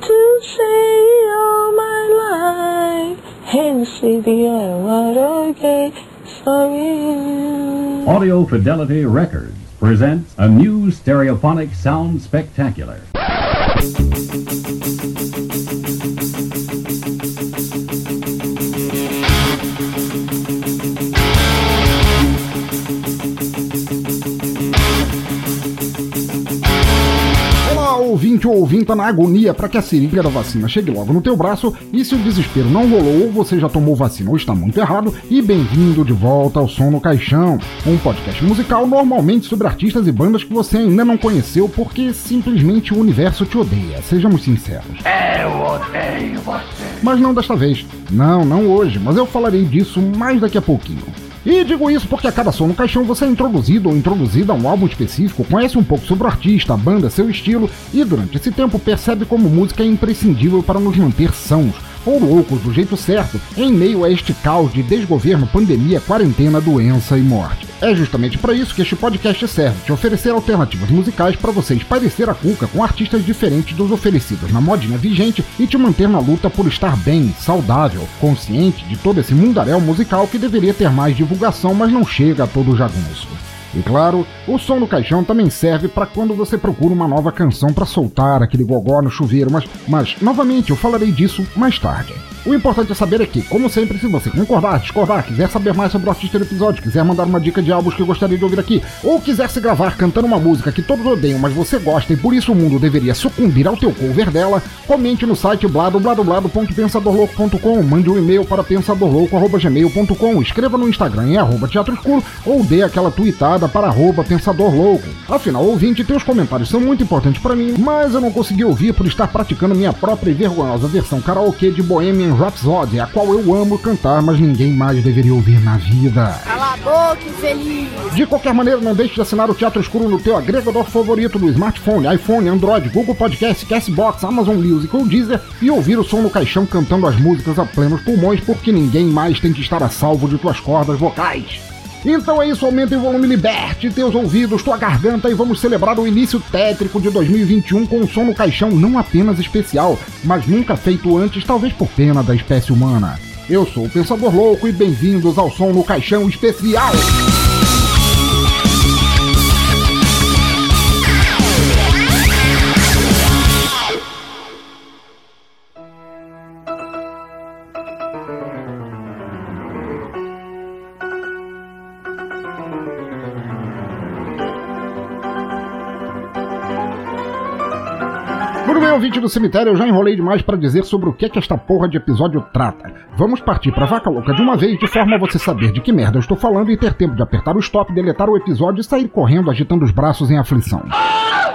To say all my life Sorry Audio Fidelity Records presents a new stereophonic sound spectacular. Na agonia para que a seringa da vacina chegue logo no teu braço e se o desespero não rolou ou você já tomou vacina ou está muito errado, e bem-vindo de volta ao Som no Caixão, um podcast musical normalmente sobre artistas e bandas que você ainda não conheceu porque simplesmente o universo te odeia, sejamos sinceros. Eu odeio você. Mas não desta vez. Não, não hoje, mas eu falarei disso mais daqui a pouquinho. E digo isso porque a cada som no caixão você é introduzido ou introduzida a um álbum específico, conhece um pouco sobre o artista, a banda, seu estilo e durante esse tempo percebe como música é imprescindível para nos manter sãos ou loucos do jeito certo em meio a este caos de desgoverno, pandemia, quarentena, doença e morte. É justamente para isso que este podcast serve, te oferecer alternativas musicais para você espairecer a cuca com artistas diferentes dos oferecidos na modinha vigente e te manter na luta por estar bem, saudável, consciente de todo esse mundaréu musical que deveria ter mais divulgação, mas não chega a todo jagunço. E claro, o som do caixão também serve para quando você procura uma nova canção para soltar aquele gogó no chuveiro, mas, mas novamente eu falarei disso mais tarde. O importante é saber é que, como sempre, se você concordar, discordar, quiser saber mais sobre o artista do episódio, quiser mandar uma dica de álbuns que gostaria de ouvir aqui, ou quiser se gravar cantando uma música que todos odeiam, mas você gosta e por isso o mundo deveria sucumbir ao teu cover dela, comente no site bladobladoblado.pensadorlouco.com, mande um e-mail para pensadorlouco.gmail.com, escreva no Instagram em arroba teatro escuro ou dê aquela tweetada para arroba pensadorlouco. Afinal, ouvinte, teus comentários são muito importantes para mim, mas eu não consegui ouvir por estar praticando minha própria e vergonhosa versão karaokê de Bohemian Rhapsody, a qual eu amo cantar, mas ninguém mais deveria ouvir na vida. Cala a boca, infeliz! De qualquer maneira, não deixe de assinar o Teatro Escuro no teu agregador favorito do smartphone, iPhone, Android, Google Podcast, Castbox, Amazon Music ou Deezer e ouvir o som no caixão cantando as músicas a plenos pulmões, porque ninguém mais tem que estar a salvo de tuas cordas vocais. Então é isso, aumente o volume, liberte teus ouvidos, tua garganta e vamos celebrar o início tétrico de 2021 com um som no caixão não apenas especial, mas nunca feito antes, talvez por pena da espécie humana. Eu sou o Pensador Louco e bem-vindos ao som no caixão especial! Ouvinte do cemitério, eu já enrolei demais para dizer sobre o que é que esta porra de episódio trata. Vamos partir pra vaca louca de uma vez, de forma a você saber de que merda eu estou falando e ter tempo de apertar o stop, deletar o episódio e sair correndo agitando os braços em aflição.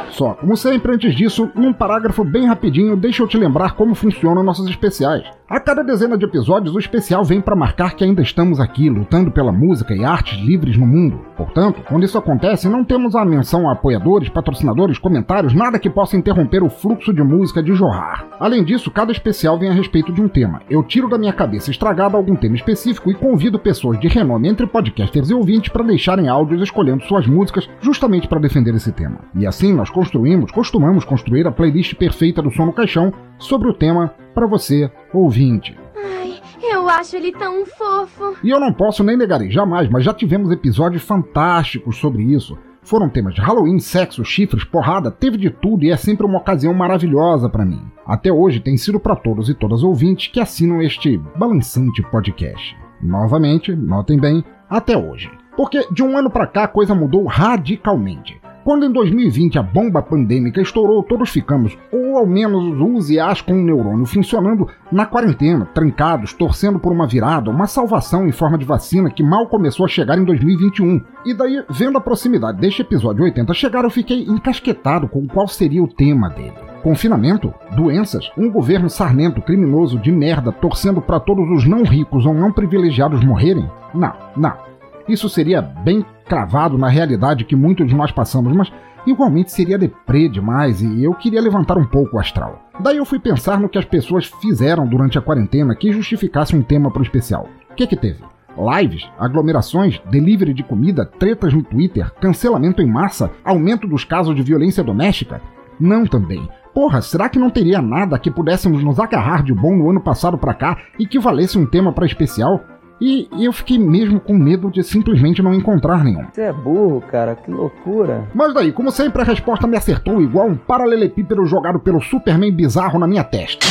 Só, como sempre, antes disso, num parágrafo bem rapidinho, deixa eu te lembrar como funcionam nossos especiais. A cada dezena de episódios, o especial vem para marcar que ainda estamos aqui, lutando pela música e artes livres no mundo. Portanto, quando isso acontece, não temos a menção a apoiadores, patrocinadores, comentários, nada que possa interromper o fluxo de música de jorrar. Além disso, cada especial vem a respeito de um tema. Eu tiro da minha cabeça estragada algum tema específico e convido pessoas de renome entre podcasters e ouvintes para deixarem áudios escolhendo suas músicas justamente para defender esse tema. E assim nós construímos, costumamos construir a playlist perfeita do Som no Caixão sobre o tema para você, ouvinte. Ai, Eu acho ele tão fofo. E eu não posso nem negar jamais, mas já tivemos episódios fantásticos sobre isso. Foram temas de Halloween, sexo, chifres, porrada, teve de tudo e é sempre uma ocasião maravilhosa para mim. Até hoje tem sido para todos e todas ouvintes que assinam este balançante podcast. Novamente, notem bem, até hoje. Porque de um ano para cá a coisa mudou radicalmente. Quando em 2020 a bomba pandêmica estourou, todos ficamos, ou ao menos os us e as com o neurônio funcionando, na quarentena, trancados, torcendo por uma virada, uma salvação em forma de vacina que mal começou a chegar em 2021. E daí, vendo a proximidade deste episódio 80 chegar, eu fiquei encasquetado com qual seria o tema dele. Confinamento? Doenças? Um governo sarnento, criminoso, de merda, torcendo para todos os não ricos ou não privilegiados morrerem? Não, não. Isso seria bem cravado na realidade que muitos de nós passamos, mas igualmente seria deprê demais e eu queria levantar um pouco o astral. Daí eu fui pensar no que as pessoas fizeram durante a quarentena que justificasse um tema para o especial. O que que teve? Lives, aglomerações, delivery de comida, tretas no Twitter, cancelamento em massa, aumento dos casos de violência doméstica? Não também. Porra, será que não teria nada que pudéssemos nos agarrar de bom no ano passado para cá e que valesse um tema para especial? E, e eu fiquei mesmo com medo de simplesmente não encontrar nenhum. Você é burro, cara, que loucura. Mas daí, como sempre, a resposta me acertou igual um paralelepípedo jogado pelo Superman bizarro na minha testa.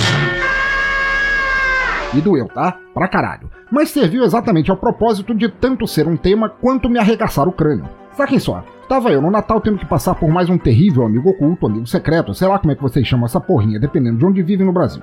E doeu, tá? Pra caralho. Mas serviu exatamente ao propósito de tanto ser um tema quanto me arregaçar o crânio. Saquem só, tava eu no Natal tendo que passar por mais um terrível amigo oculto, amigo secreto, sei lá como é que vocês chamam essa porrinha, dependendo de onde vivem no Brasil.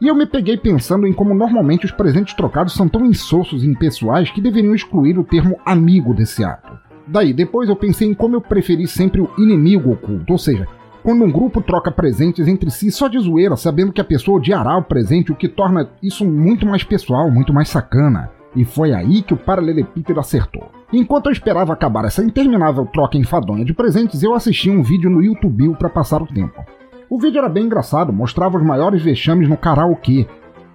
E eu me peguei pensando em como normalmente os presentes trocados são tão insossos e impessoais que deveriam excluir o termo amigo desse ato. Daí, depois eu pensei em como eu preferi sempre o inimigo oculto, ou seja, quando um grupo troca presentes entre si só de zoeira, sabendo que a pessoa odiará o presente, o que torna isso muito mais pessoal, muito mais sacana. E foi aí que o paralelepípedo acertou. Enquanto eu esperava acabar essa interminável troca enfadonha de presentes, eu assisti um vídeo no YouTube para passar o tempo. O vídeo era bem engraçado, mostrava os maiores vexames no karaokê.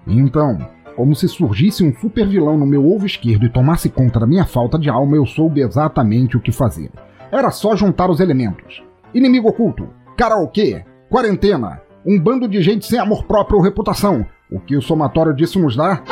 Então, como se surgisse um super vilão no meu ovo esquerdo e tomasse conta da minha falta de alma, eu soube exatamente o que fazer. Era só juntar os elementos. Inimigo oculto, karaokê, quarentena, um bando de gente sem amor próprio ou reputação. O que o somatório disso nos dá?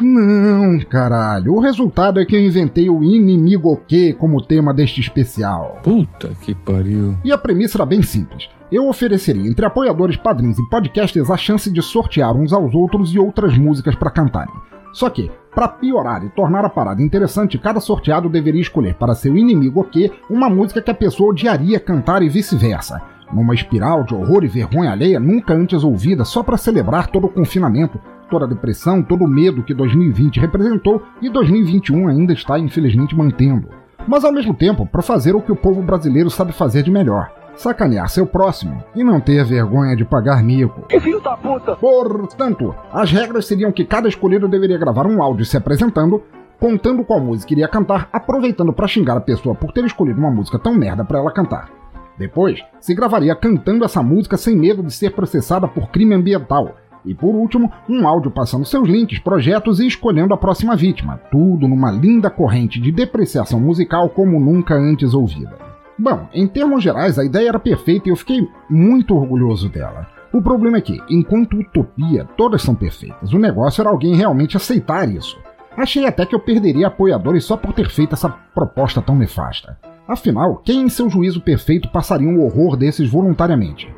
Não, caralho. O resultado é que eu inventei o inimigo o quê como tema deste especial. Puta que pariu. E a premissa era bem simples. Eu ofereceria entre apoiadores, padrinhos e podcasters a chance de sortear uns aos outros e outras músicas para cantarem. Só que, para piorar e tornar a parada interessante, cada sorteado deveria escolher para seu inimigo o quê uma música que a pessoa odiaria cantar e vice-versa. Numa espiral de horror e vergonha alheia nunca antes ouvida só para celebrar todo o confinamento, toda a depressão, todo o medo que 2020 representou e 2021 ainda está infelizmente mantendo. Mas ao mesmo tempo, para fazer o que o povo brasileiro sabe fazer de melhor: sacanear seu próximo e não ter vergonha de pagar mico. Filho da puta! Portanto, as regras seriam que cada escolhido deveria gravar um áudio se apresentando, contando qual música iria cantar, aproveitando para xingar a pessoa por ter escolhido uma música tão merda para ela cantar. Depois, se gravaria cantando essa música sem medo de ser processada por crime ambiental. E por último, um áudio passando seus links, projetos e escolhendo a próxima vítima. Tudo numa linda corrente de depreciação musical como nunca antes ouvida. Bom, em termos gerais, a ideia era perfeita e eu fiquei muito orgulhoso dela. O problema é que, enquanto utopia, todas são perfeitas. O negócio era alguém realmente aceitar isso. Achei até que eu perderia apoiadores só por ter feito essa proposta tão nefasta. Afinal, quem em seu juízo perfeito passaria um horror desses voluntariamente?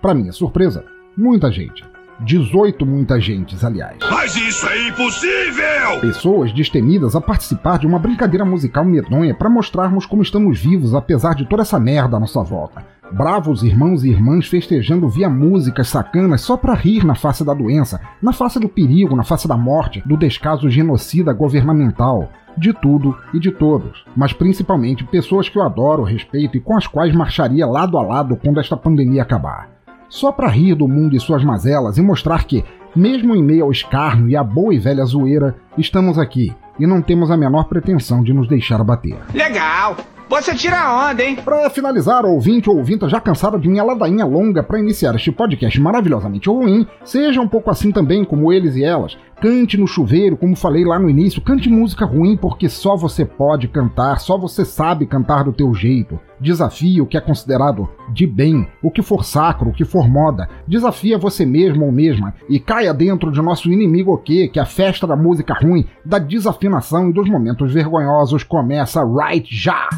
Para minha surpresa, muita gente. 18 muita gentes, aliás. Mas isso é impossível! Pessoas destemidas a participar de uma brincadeira musical medonha para mostrarmos como estamos vivos apesar de toda essa merda à nossa volta. Bravos irmãos e irmãs festejando via músicas sacanas só para rir na face da doença, na face do perigo, na face da morte, do descaso genocida governamental. De tudo e de todos, mas principalmente pessoas que eu adoro, respeito e com as quais marcharia lado a lado quando esta pandemia acabar só para rir do mundo e suas mazelas e mostrar que, mesmo em meio ao escárnio e à boa e velha zoeira, estamos aqui e não temos a menor pretensão de nos deixar abater. Legal! Você tira onda, hein? Para finalizar, ouvinte ou ouvinta já cansada de minha ladainha longa para iniciar este podcast maravilhosamente ruim, seja um pouco assim também como eles e elas. Cante no chuveiro, como falei lá no início, cante música ruim porque só você pode cantar, só você sabe cantar do teu jeito. Desafie o que é considerado de bem, o que for sacro, o que for moda. Desafia você mesmo ou mesma e caia dentro de nosso inimigo o quê? Que a festa da música ruim, da desafinação e dos momentos vergonhosos começa right já!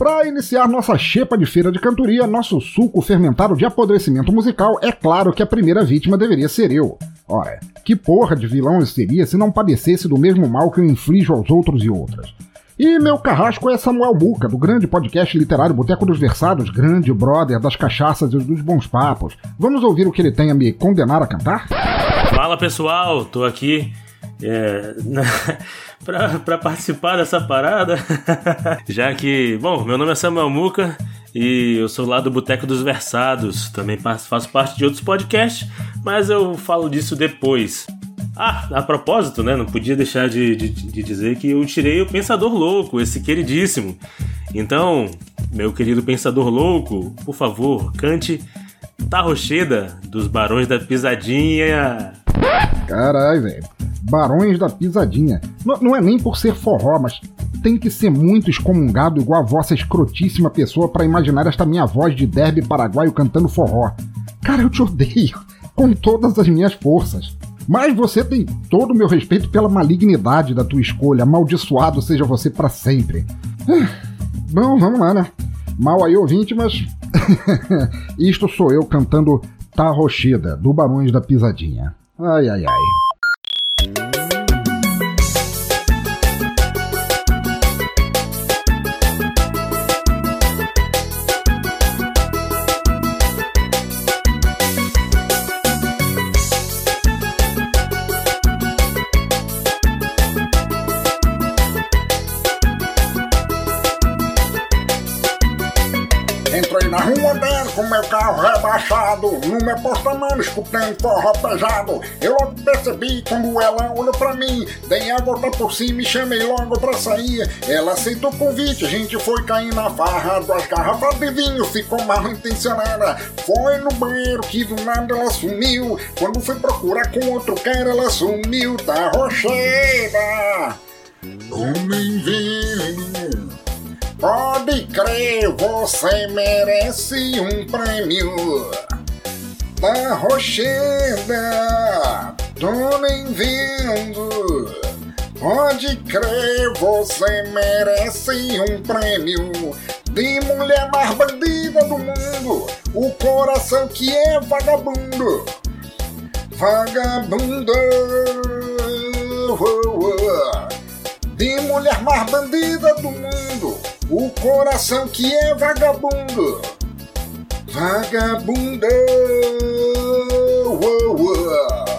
Para iniciar nossa xepa de feira de cantoria, nosso suco fermentado de apodrecimento musical, é claro que a primeira vítima deveria ser eu. Ora, que porra de vilão eu seria se não padecesse do mesmo mal que eu inflijo aos outros e outras? E meu carrasco é Samuel Muca, do grande podcast literário Boteco dos Versados, grande brother das cachaças e dos bons papos. Vamos ouvir o que ele tem a me condenar a cantar? Fala pessoal, tô aqui é, para participar dessa parada, já que, bom, meu nome é Samuel Muca e eu sou lá do Boteco dos Versados, também faço parte de outros podcasts, mas eu falo disso depois. Ah, a propósito, né? Não podia deixar de, de, de dizer que eu tirei o Pensador Louco, esse queridíssimo. Então, meu querido Pensador Louco, por favor, cante Tarrocheda dos Barões da Pisadinha. Caralho, velho. Barões da Pisadinha. N não é nem por ser forró, mas tem que ser muito excomungado igual a vossa escrotíssima pessoa para imaginar esta minha voz de derby paraguaio cantando forró. Cara, eu te odeio com todas as minhas forças. Mas você tem todo o meu respeito pela malignidade da tua escolha. Amaldiçoado seja você para sempre. Bom, vamos lá, né? Mal aí, ouvinte, mas. Isto sou eu cantando Tá Rochida, do Barões da Pisadinha. Ai, ai, ai. No meu porta-mano escutando forró pesado. Eu logo percebi quando ela olhou pra mim, dei a volta por cima e chamei logo pra sair. Ela aceitou o convite, a gente foi cair na farra, duas garrafas de vinho, ficou mal intencionada. Foi no banheiro que do nada ela sumiu. Quando fui procurar com outro cara, ela sumiu, tá rocheira. Homem vendo Pode crer, você merece um prêmio da Rocheda. Nem vendo. Pode crer, você merece um prêmio de mulher mais bandida do mundo. O coração que é vagabundo. Vagabundo. De mulher mais bandida do mundo o coração que é vagabundo. Vagabundo. Oh,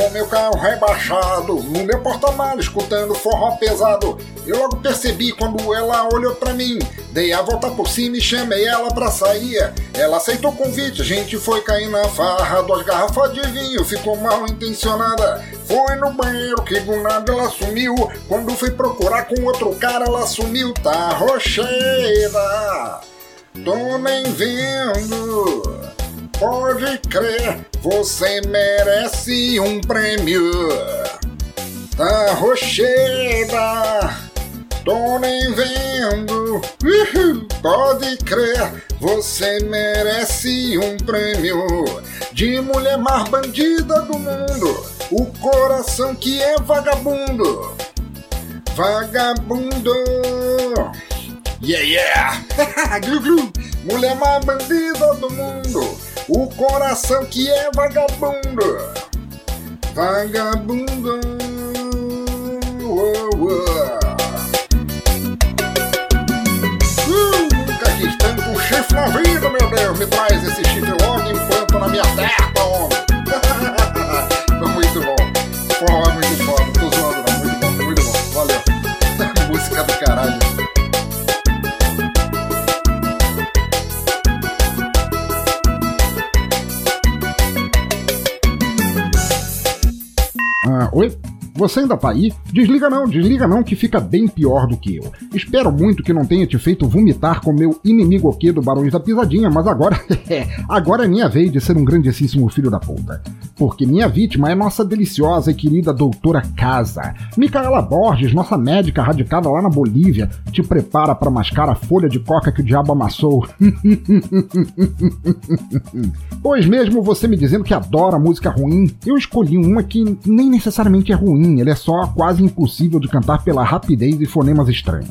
oh. meu carro rebaixado, no meu porta-malas, escutando forró pesado. Eu logo percebi quando ela olhou pra mim. Dei a volta por cima e chamei ela pra sair. Ela aceitou o convite, a gente foi cair na farra. Duas garrafas de vinho, ficou mal intencionada. Foi no banheiro que do nada ela sumiu. Quando fui procurar com outro cara, ela sumiu. Tá rocheira, tô nem vendo. Pode crer, você merece um prêmio da Rocheda. Tô nem vendo. Uhul. Pode crer, você merece um prêmio de mulher mais bandida do mundo. O coração que é vagabundo. Vagabundo. Yeah, yeah. glu, glu. Mulher mais bandida do mundo o coração que é vagabundo. Vagabundo. Oh, oh. Uh, quis tanto chifre na vida, meu Deus. Me traz esse chifre logo enquanto na minha terra, homem. muito bom. Porra, muito foda. Tô zoando, não. Muito bom, muito bom. Valeu. Música do caralho. Oi? Você ainda tá aí? Desliga não, desliga não, que fica bem pior do que eu. Espero muito que não tenha te feito vomitar com meu inimigo aqui do Barões da Pisadinha, mas agora, agora é minha vez de ser um grandíssimo filho da puta. Porque minha vítima é nossa deliciosa e querida doutora Casa. Micaela Borges, nossa médica radicada lá na Bolívia, te prepara para mascar a folha de coca que o diabo amassou. pois mesmo você me dizendo que adora música ruim, eu escolhi uma que nem necessariamente é ruim ele é só quase impossível de cantar pela rapidez e fonemas estranhos.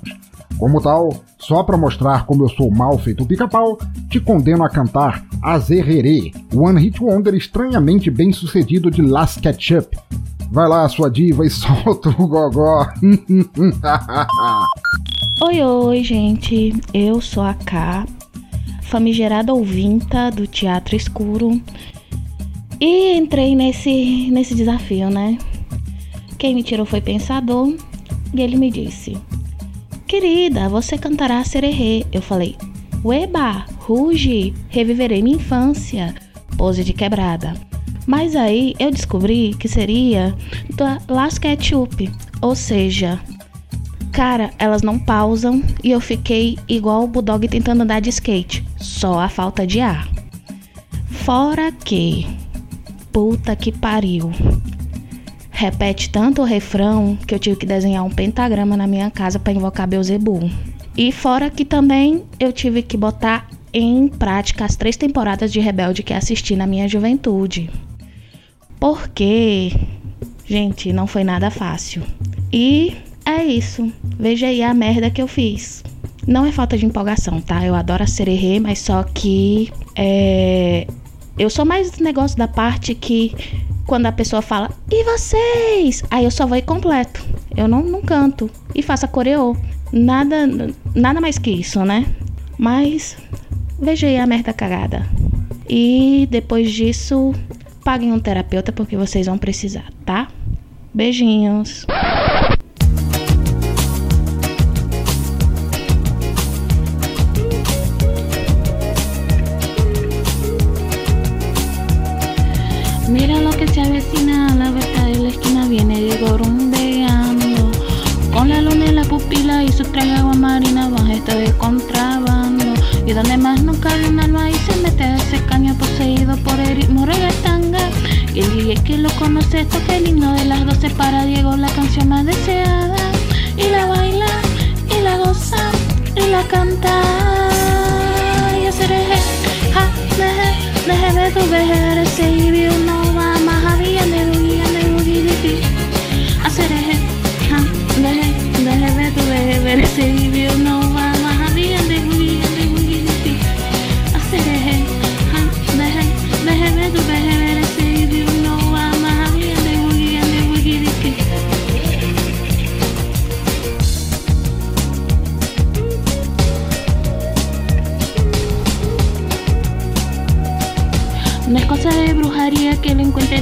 Como tal, só para mostrar como eu sou mal feito pica-pau, te condeno a cantar Azererê, One Hit Wonder estranhamente bem sucedido de Last Ketchup. Vai lá, sua diva, e solta o gogó. oi, oi, gente. Eu sou a K, famigerada ouvinta do Teatro Escuro. E entrei nesse, nesse desafio, né? Quem me tirou foi Pensador e ele me disse: Querida, você cantará sererê. Eu falei: Ueba, ruge, reviverei minha infância. Pose de quebrada. Mas aí eu descobri que seria da Las Ketchup, ou seja, cara, elas não pausam e eu fiquei igual o Bulldog tentando andar de skate, só a falta de ar. Fora que, puta que pariu, repete tanto o refrão que eu tive que desenhar um pentagrama na minha casa para invocar Beuzebu. E fora que também eu tive que botar em prática as três temporadas de Rebelde que assisti na minha juventude. Porque, gente, não foi nada fácil. E é isso. Veja aí a merda que eu fiz. Não é falta de empolgação, tá? Eu adoro a sererê, mas só que é, eu sou mais negócio da parte que quando a pessoa fala, e vocês? Aí eu só vou e completo. Eu não, não canto. E faço a coreô. Nada, nada mais que isso, né? Mas veja aí a merda cagada. E depois disso, paguem um terapeuta porque vocês vão precisar, tá? Beijinhos. Ese caño poseído por el ritmo regatanga. Y el DJ que lo conoce toca el himno de las doce para Diego, la canción más deseada. Y la baila, y la goza, y la canta. Y hacer ja, deje, deje tu vejer ese y vi uno va más había de boogie de boogie de ti hacer eje ja deje deje ver tu vejer ese y vi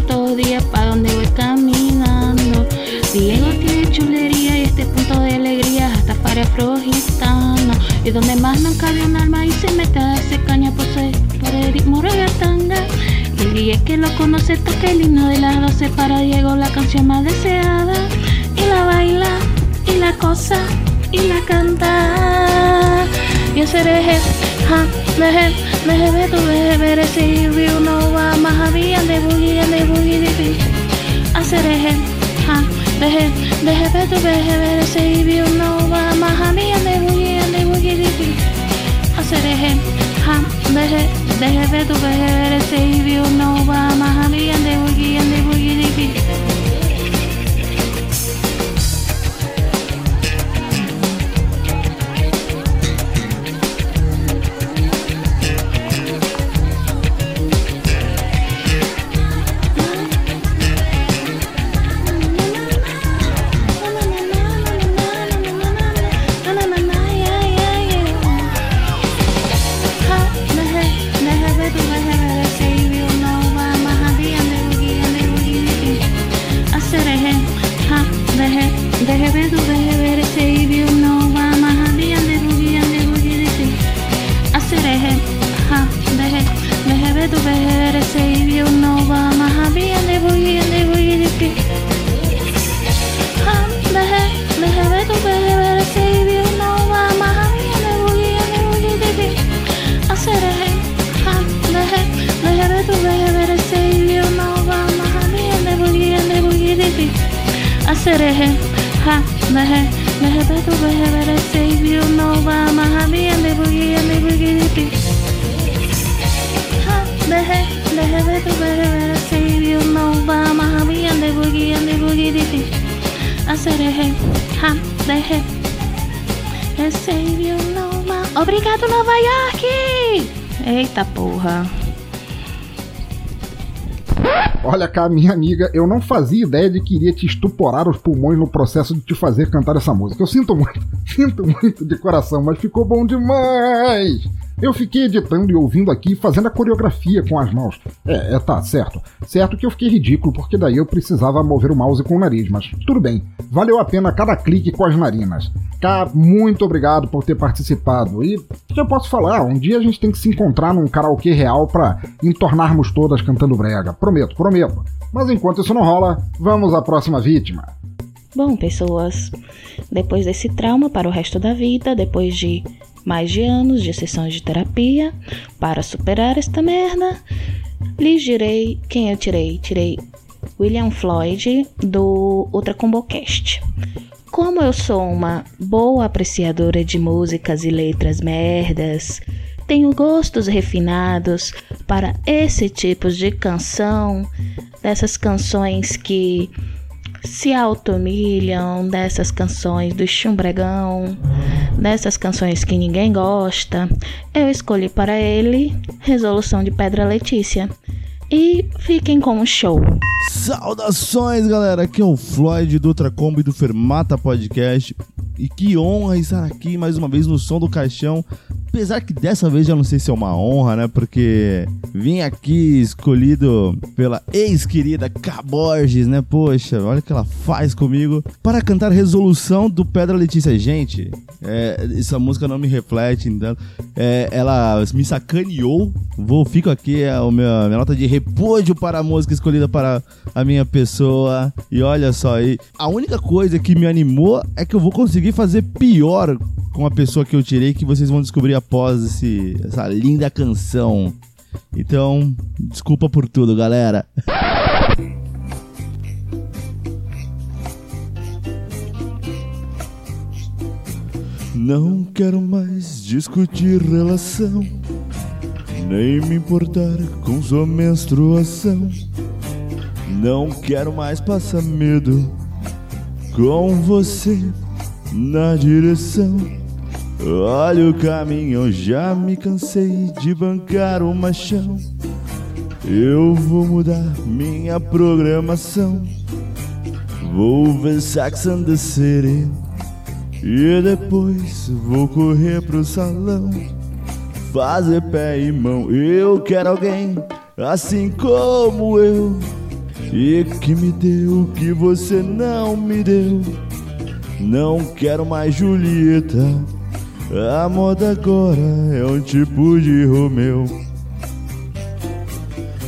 lo encuentre todo día pa' donde voy caminando. Diego tiene chulería y este punto de alegría hasta para afrogitano. Y donde más no cabe un alma y se mete a caña por, ser, por el ritmo regatanga. Y el día que lo conoce toca el himno de las doce para Diego la canción más deseada. Y la baila, y la cosa, y la canta. Y ese eje, ja, deje, deje ver tu deje ver ese y uno va They have to go ahead and save you. No, I'm a honey and they will get and they. Minha amiga, eu não fazia ideia de que iria te estuporar os pulmões no processo de te fazer cantar essa música. Eu sinto muito, sinto muito de coração, mas ficou bom demais! Eu fiquei editando e ouvindo aqui, fazendo a coreografia com as mãos. É, é, tá, certo. Certo que eu fiquei ridículo, porque daí eu precisava mover o mouse com o nariz, mas tudo bem. Valeu a pena cada clique com as narinas. Cá, muito obrigado por ter participado. E eu posso falar? Um dia a gente tem que se encontrar num karaokê real pra entornarmos todas cantando brega. Prometo, prometo. Mas enquanto isso não rola, vamos à próxima vítima. Bom, pessoas, depois desse trauma para o resto da vida, depois de mais de anos de sessões de terapia para superar esta merda, lhes direi quem eu tirei. Tirei William Floyd do Ultra Combo Cast. Como eu sou uma boa apreciadora de músicas e letras merdas, tenho gostos refinados para esse tipo de canção, dessas canções que se auto-humilham, dessas canções do chumbregão, dessas canções que ninguém gosta, eu escolhi para ele Resolução de Pedra Letícia. E fiquem com o show. Saudações, galera! Aqui é o Floyd do Ultracombo e do Fermata Podcast. E que honra estar aqui mais uma vez no som do caixão. Apesar que dessa vez já não sei se é uma honra, né? Porque vim aqui escolhido pela ex-querida K. Borges, né? Poxa, olha o que ela faz comigo. Para cantar Resolução do Pedra Letícia. Gente, é, essa música não me reflete, então. É, ela me sacaneou. Vou, fico aqui, é a minha, minha nota de repúdio para a música escolhida para a minha pessoa. E olha só aí, a única coisa que me animou é que eu vou conseguir fazer pior com a pessoa que eu tirei, que vocês vão descobrir após esse, essa linda canção. Então, desculpa por tudo, galera. Não quero mais discutir relação, nem me importar com sua menstruação. Não quero mais passar medo com você na direção. Olha o caminho, já me cansei de bancar o machão. Eu vou mudar minha programação. Vou ver Sex and the City. E depois vou correr pro salão. Fazer pé e mão. Eu quero alguém assim como eu. E que me deu o que você não me deu. Não quero mais Julieta. A moda agora é um tipo de Romeu.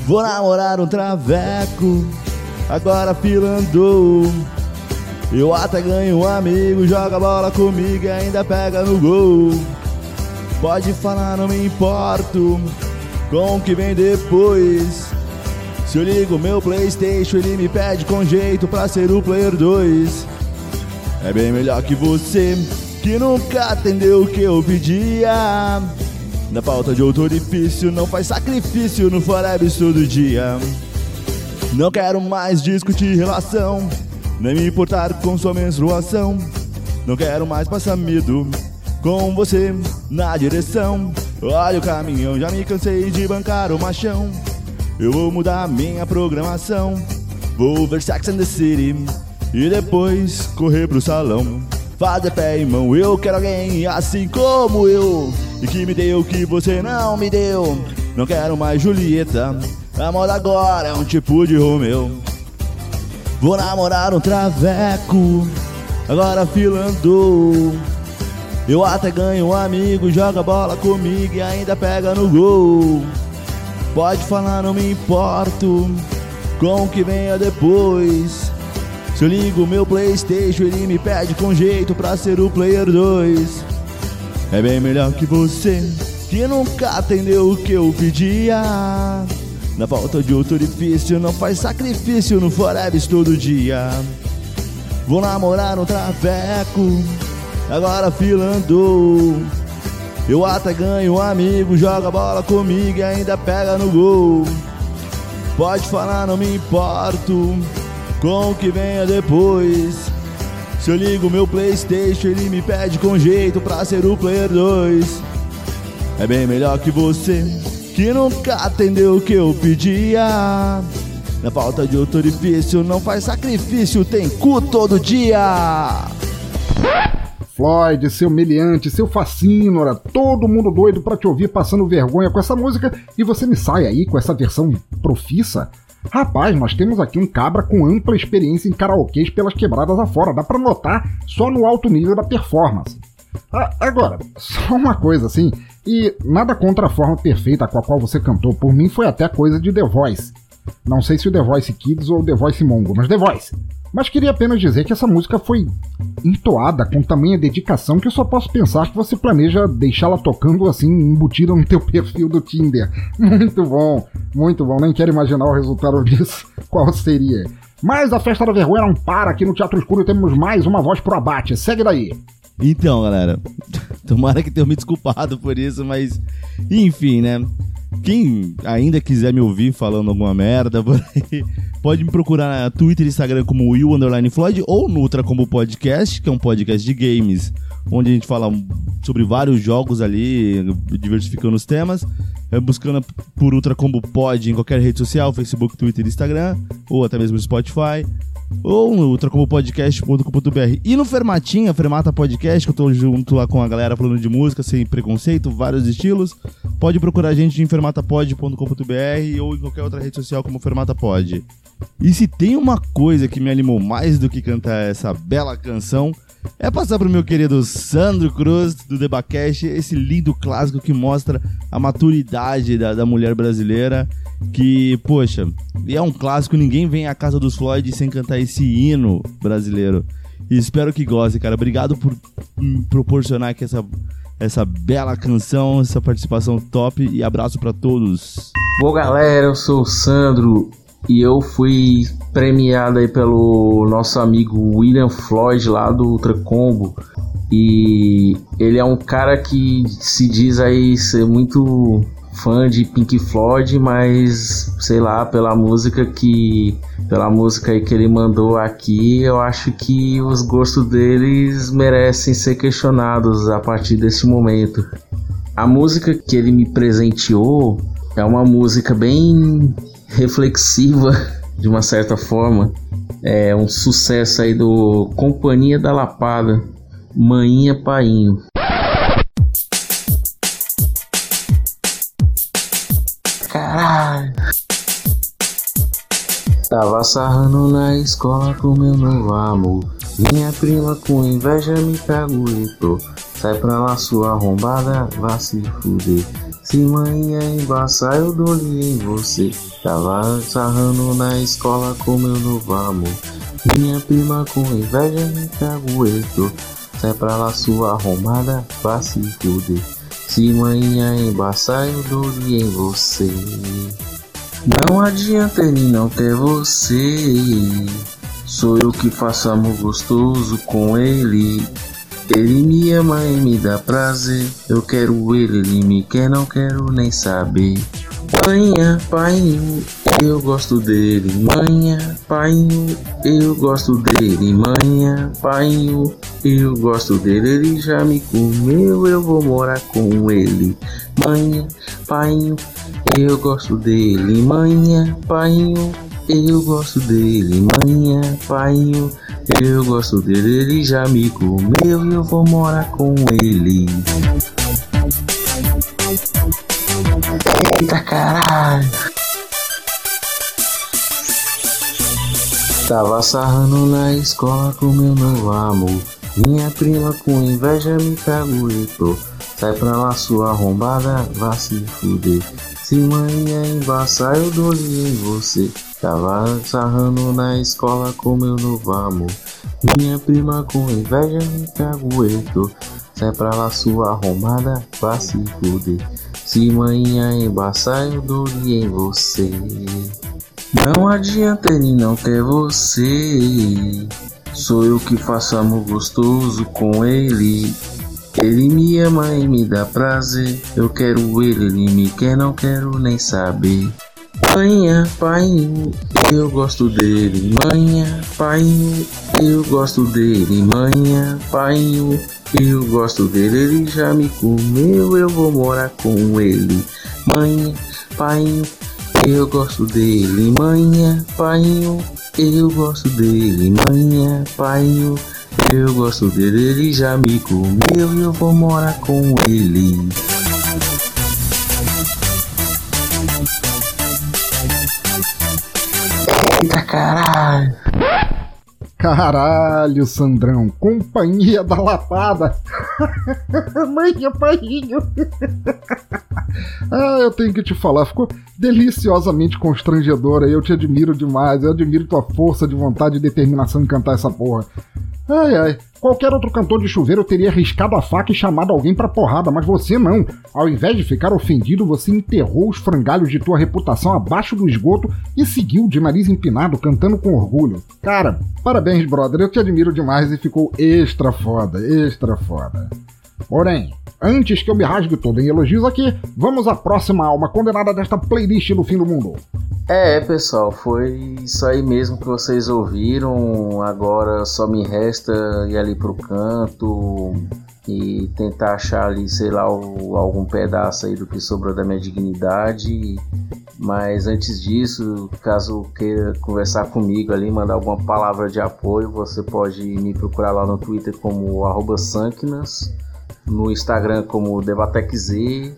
Vou namorar um traveco. Agora pilando. Eu até ganho um amigo, joga bola comigo e ainda pega no gol. Pode falar, não me importo com o que vem depois. Se eu ligo meu Playstation, ele me pede com jeito pra ser o player 2. É bem melhor que você, que nunca atendeu o que eu pedia. Na falta de outro difícil, não faz sacrifício no Forever todo dia. Não quero mais discutir relação, nem me importar com sua menstruação. Não quero mais passar medo com você na direção. Olha o caminhão, já me cansei de bancar o machão. Eu vou mudar minha programação. Vou ver Sex and the City e depois correr pro salão. Fazer pé e mão, eu quero alguém assim como eu. E que me deu o que você não me deu. Não quero mais Julieta. A moda agora é um tipo de Romeu. Vou namorar um traveco. Agora filando. Eu até ganho um amigo, joga bola comigo e ainda pega no gol. Pode falar, não me importo com o que venha depois. Se eu ligo meu Playstation, ele me pede com jeito pra ser o player 2. É bem melhor que você, que nunca atendeu o que eu pedia. Na falta de outro difícil, não faz sacrifício no Forever todo dia. Vou namorar um traveco, agora a fila andou. Eu até ganho um amigo, joga bola comigo e ainda pega no gol. Pode falar, não me importo com o que venha depois. Se eu ligo meu Playstation, ele me pede com jeito pra ser o Player 2. É bem melhor que você, que nunca atendeu o que eu pedia. Na falta de outro orifício, não faz sacrifício, tem cu todo dia. Floyd, seu meliante, seu fascínora, todo mundo doido pra te ouvir passando vergonha com essa música e você me sai aí com essa versão profissa? Rapaz, nós temos aqui um cabra com ampla experiência em karaokês pelas quebradas afora, dá pra notar só no alto nível da performance. Ah, agora, só uma coisa assim, e nada contra a forma perfeita com a qual você cantou, por mim foi até coisa de The Voice. Não sei se o The Voice Kids ou The Voice Mongo, mas The Voice. Mas queria apenas dizer que essa música foi entoada com tamanha dedicação que eu só posso pensar que você planeja deixá-la tocando assim, embutida no teu perfil do Tinder. Muito bom, muito bom. Nem quero imaginar o resultado disso, qual seria. Mas a festa da vergonha não para. Aqui no Teatro Escuro temos mais uma voz pro abate. Segue daí. Então, galera, tomara que tenham me desculpado por isso, mas enfim, né? Quem ainda quiser me ouvir falando alguma merda por aí, pode me procurar no Twitter e Instagram como Will Underline Floyd ou no Ultra Combo Podcast, que é um podcast de games, onde a gente fala sobre vários jogos ali, diversificando os temas. É, buscando por Ultra Combo Pod em qualquer rede social, Facebook, Twitter, Instagram, ou até mesmo Spotify ou no ultracompopodcast.com.br. E no Fermatinha, Fermata Podcast, que eu tô junto lá com a galera falando de música, sem preconceito, vários estilos. Pode procurar a gente em fermatapod.com.br ou em qualquer outra rede social como Fermatapod. E se tem uma coisa que me animou mais do que cantar essa bela canção, é passar pro meu querido Sandro Cruz, do Debacast, esse lindo clássico que mostra a maturidade da, da mulher brasileira. Que, poxa, é um clássico, ninguém vem à casa dos Floyd sem cantar esse hino brasileiro. E espero que goste, cara. Obrigado por proporcionar aqui essa, essa bela canção, essa participação top e abraço para todos. Bom, galera, eu sou o Sandro e eu fui premiado aí pelo nosso amigo William Floyd lá do Ultra Combo. E ele é um cara que se diz aí ser muito fã de Pink Floyd, mas sei lá, pela música que pela música que ele mandou aqui, eu acho que os gostos deles merecem ser questionados a partir desse momento. A música que ele me presenteou é uma música bem reflexiva de uma certa forma. É um sucesso aí do Companhia da Lapada, Maninha Painho. Caralho. Tava sarrando na escola com meu novo amor. Minha prima com inveja me caguetou. Sai pra lá sua arrombada, vá se fuder. Se manhã embaçar eu dou-lhe em você. Tava sarrando na escola com meu novo amor. Minha prima com inveja me caguetou. Sai pra lá sua arrombada, vá se fuder. Se manhã embaçar eu dou-lhe em você. Não adianta ele não ter você. Sou eu que faço amor gostoso com ele. Ele me ama e me dá prazer. Eu quero ele, ele me quer, não quero nem saber. Manhã, painho, eu gosto dele. Manhã, painho, eu gosto dele. Manhã, painho, eu gosto dele. Ele já me comeu, eu vou morar com ele. Manhã, painho, eu gosto dele. Manhã, painho, eu gosto dele. Manhã, painho, eu gosto dele. Ele já me comeu e eu vou morar com ele. Eita caralho! Tava sarrando na escola com meu novo amor. Minha prima com inveja me caguetou. Sai pra lá sua arrombada, vá se fuder. Se manhã embaçar eu dou-lhe em você. Tava sarrando na escola com meu novo amor. Minha prima com inveja me caguetou. Sai pra lá sua arrombada, vá se fuder. Se manhã embaçar eu dou-lhe em você. Não adianta ele não ter você. Sou eu que faço amor gostoso com ele. Ele me ama e me dá prazer. Eu quero ele, ele me quer, não quero nem saber. Manhã, pai, eu gosto dele. Manhã, pai, eu gosto dele. Manhã, pai, eu gosto dele. Ele já me comeu, eu vou morar com ele. Manhã, pai, eu gosto dele. Manhã, pai, eu gosto dele. Manhã, pai, eu gosto dele. Ele já me comeu, eu vou morar com ele. Eita caralho! Caralho, Sandrão, companhia da lapada. Mãe, paiinho. ah, eu tenho que te falar, ficou deliciosamente constrangedora. Eu te admiro demais. Eu admiro tua força de vontade e determinação em cantar essa porra. Ai, ai. Qualquer outro cantor de chuveiro teria arriscado a faca e chamado alguém pra porrada, mas você não. Ao invés de ficar ofendido, você enterrou os frangalhos de tua reputação abaixo do esgoto e seguiu de nariz empinado, cantando com orgulho. Cara, parabéns, brother. Eu te admiro demais e ficou extra foda, extra foda. Porém, antes que eu me rasgue todo em elogios aqui, vamos à próxima alma condenada desta playlist no fim do mundo. É, pessoal, foi isso aí mesmo que vocês ouviram. Agora só me resta ir ali pro canto e tentar achar ali, sei lá, algum pedaço aí do que sobrou da minha dignidade. Mas antes disso, caso queira conversar comigo ali, mandar alguma palavra de apoio, você pode me procurar lá no Twitter como Sanknas no Instagram como DebatekZ,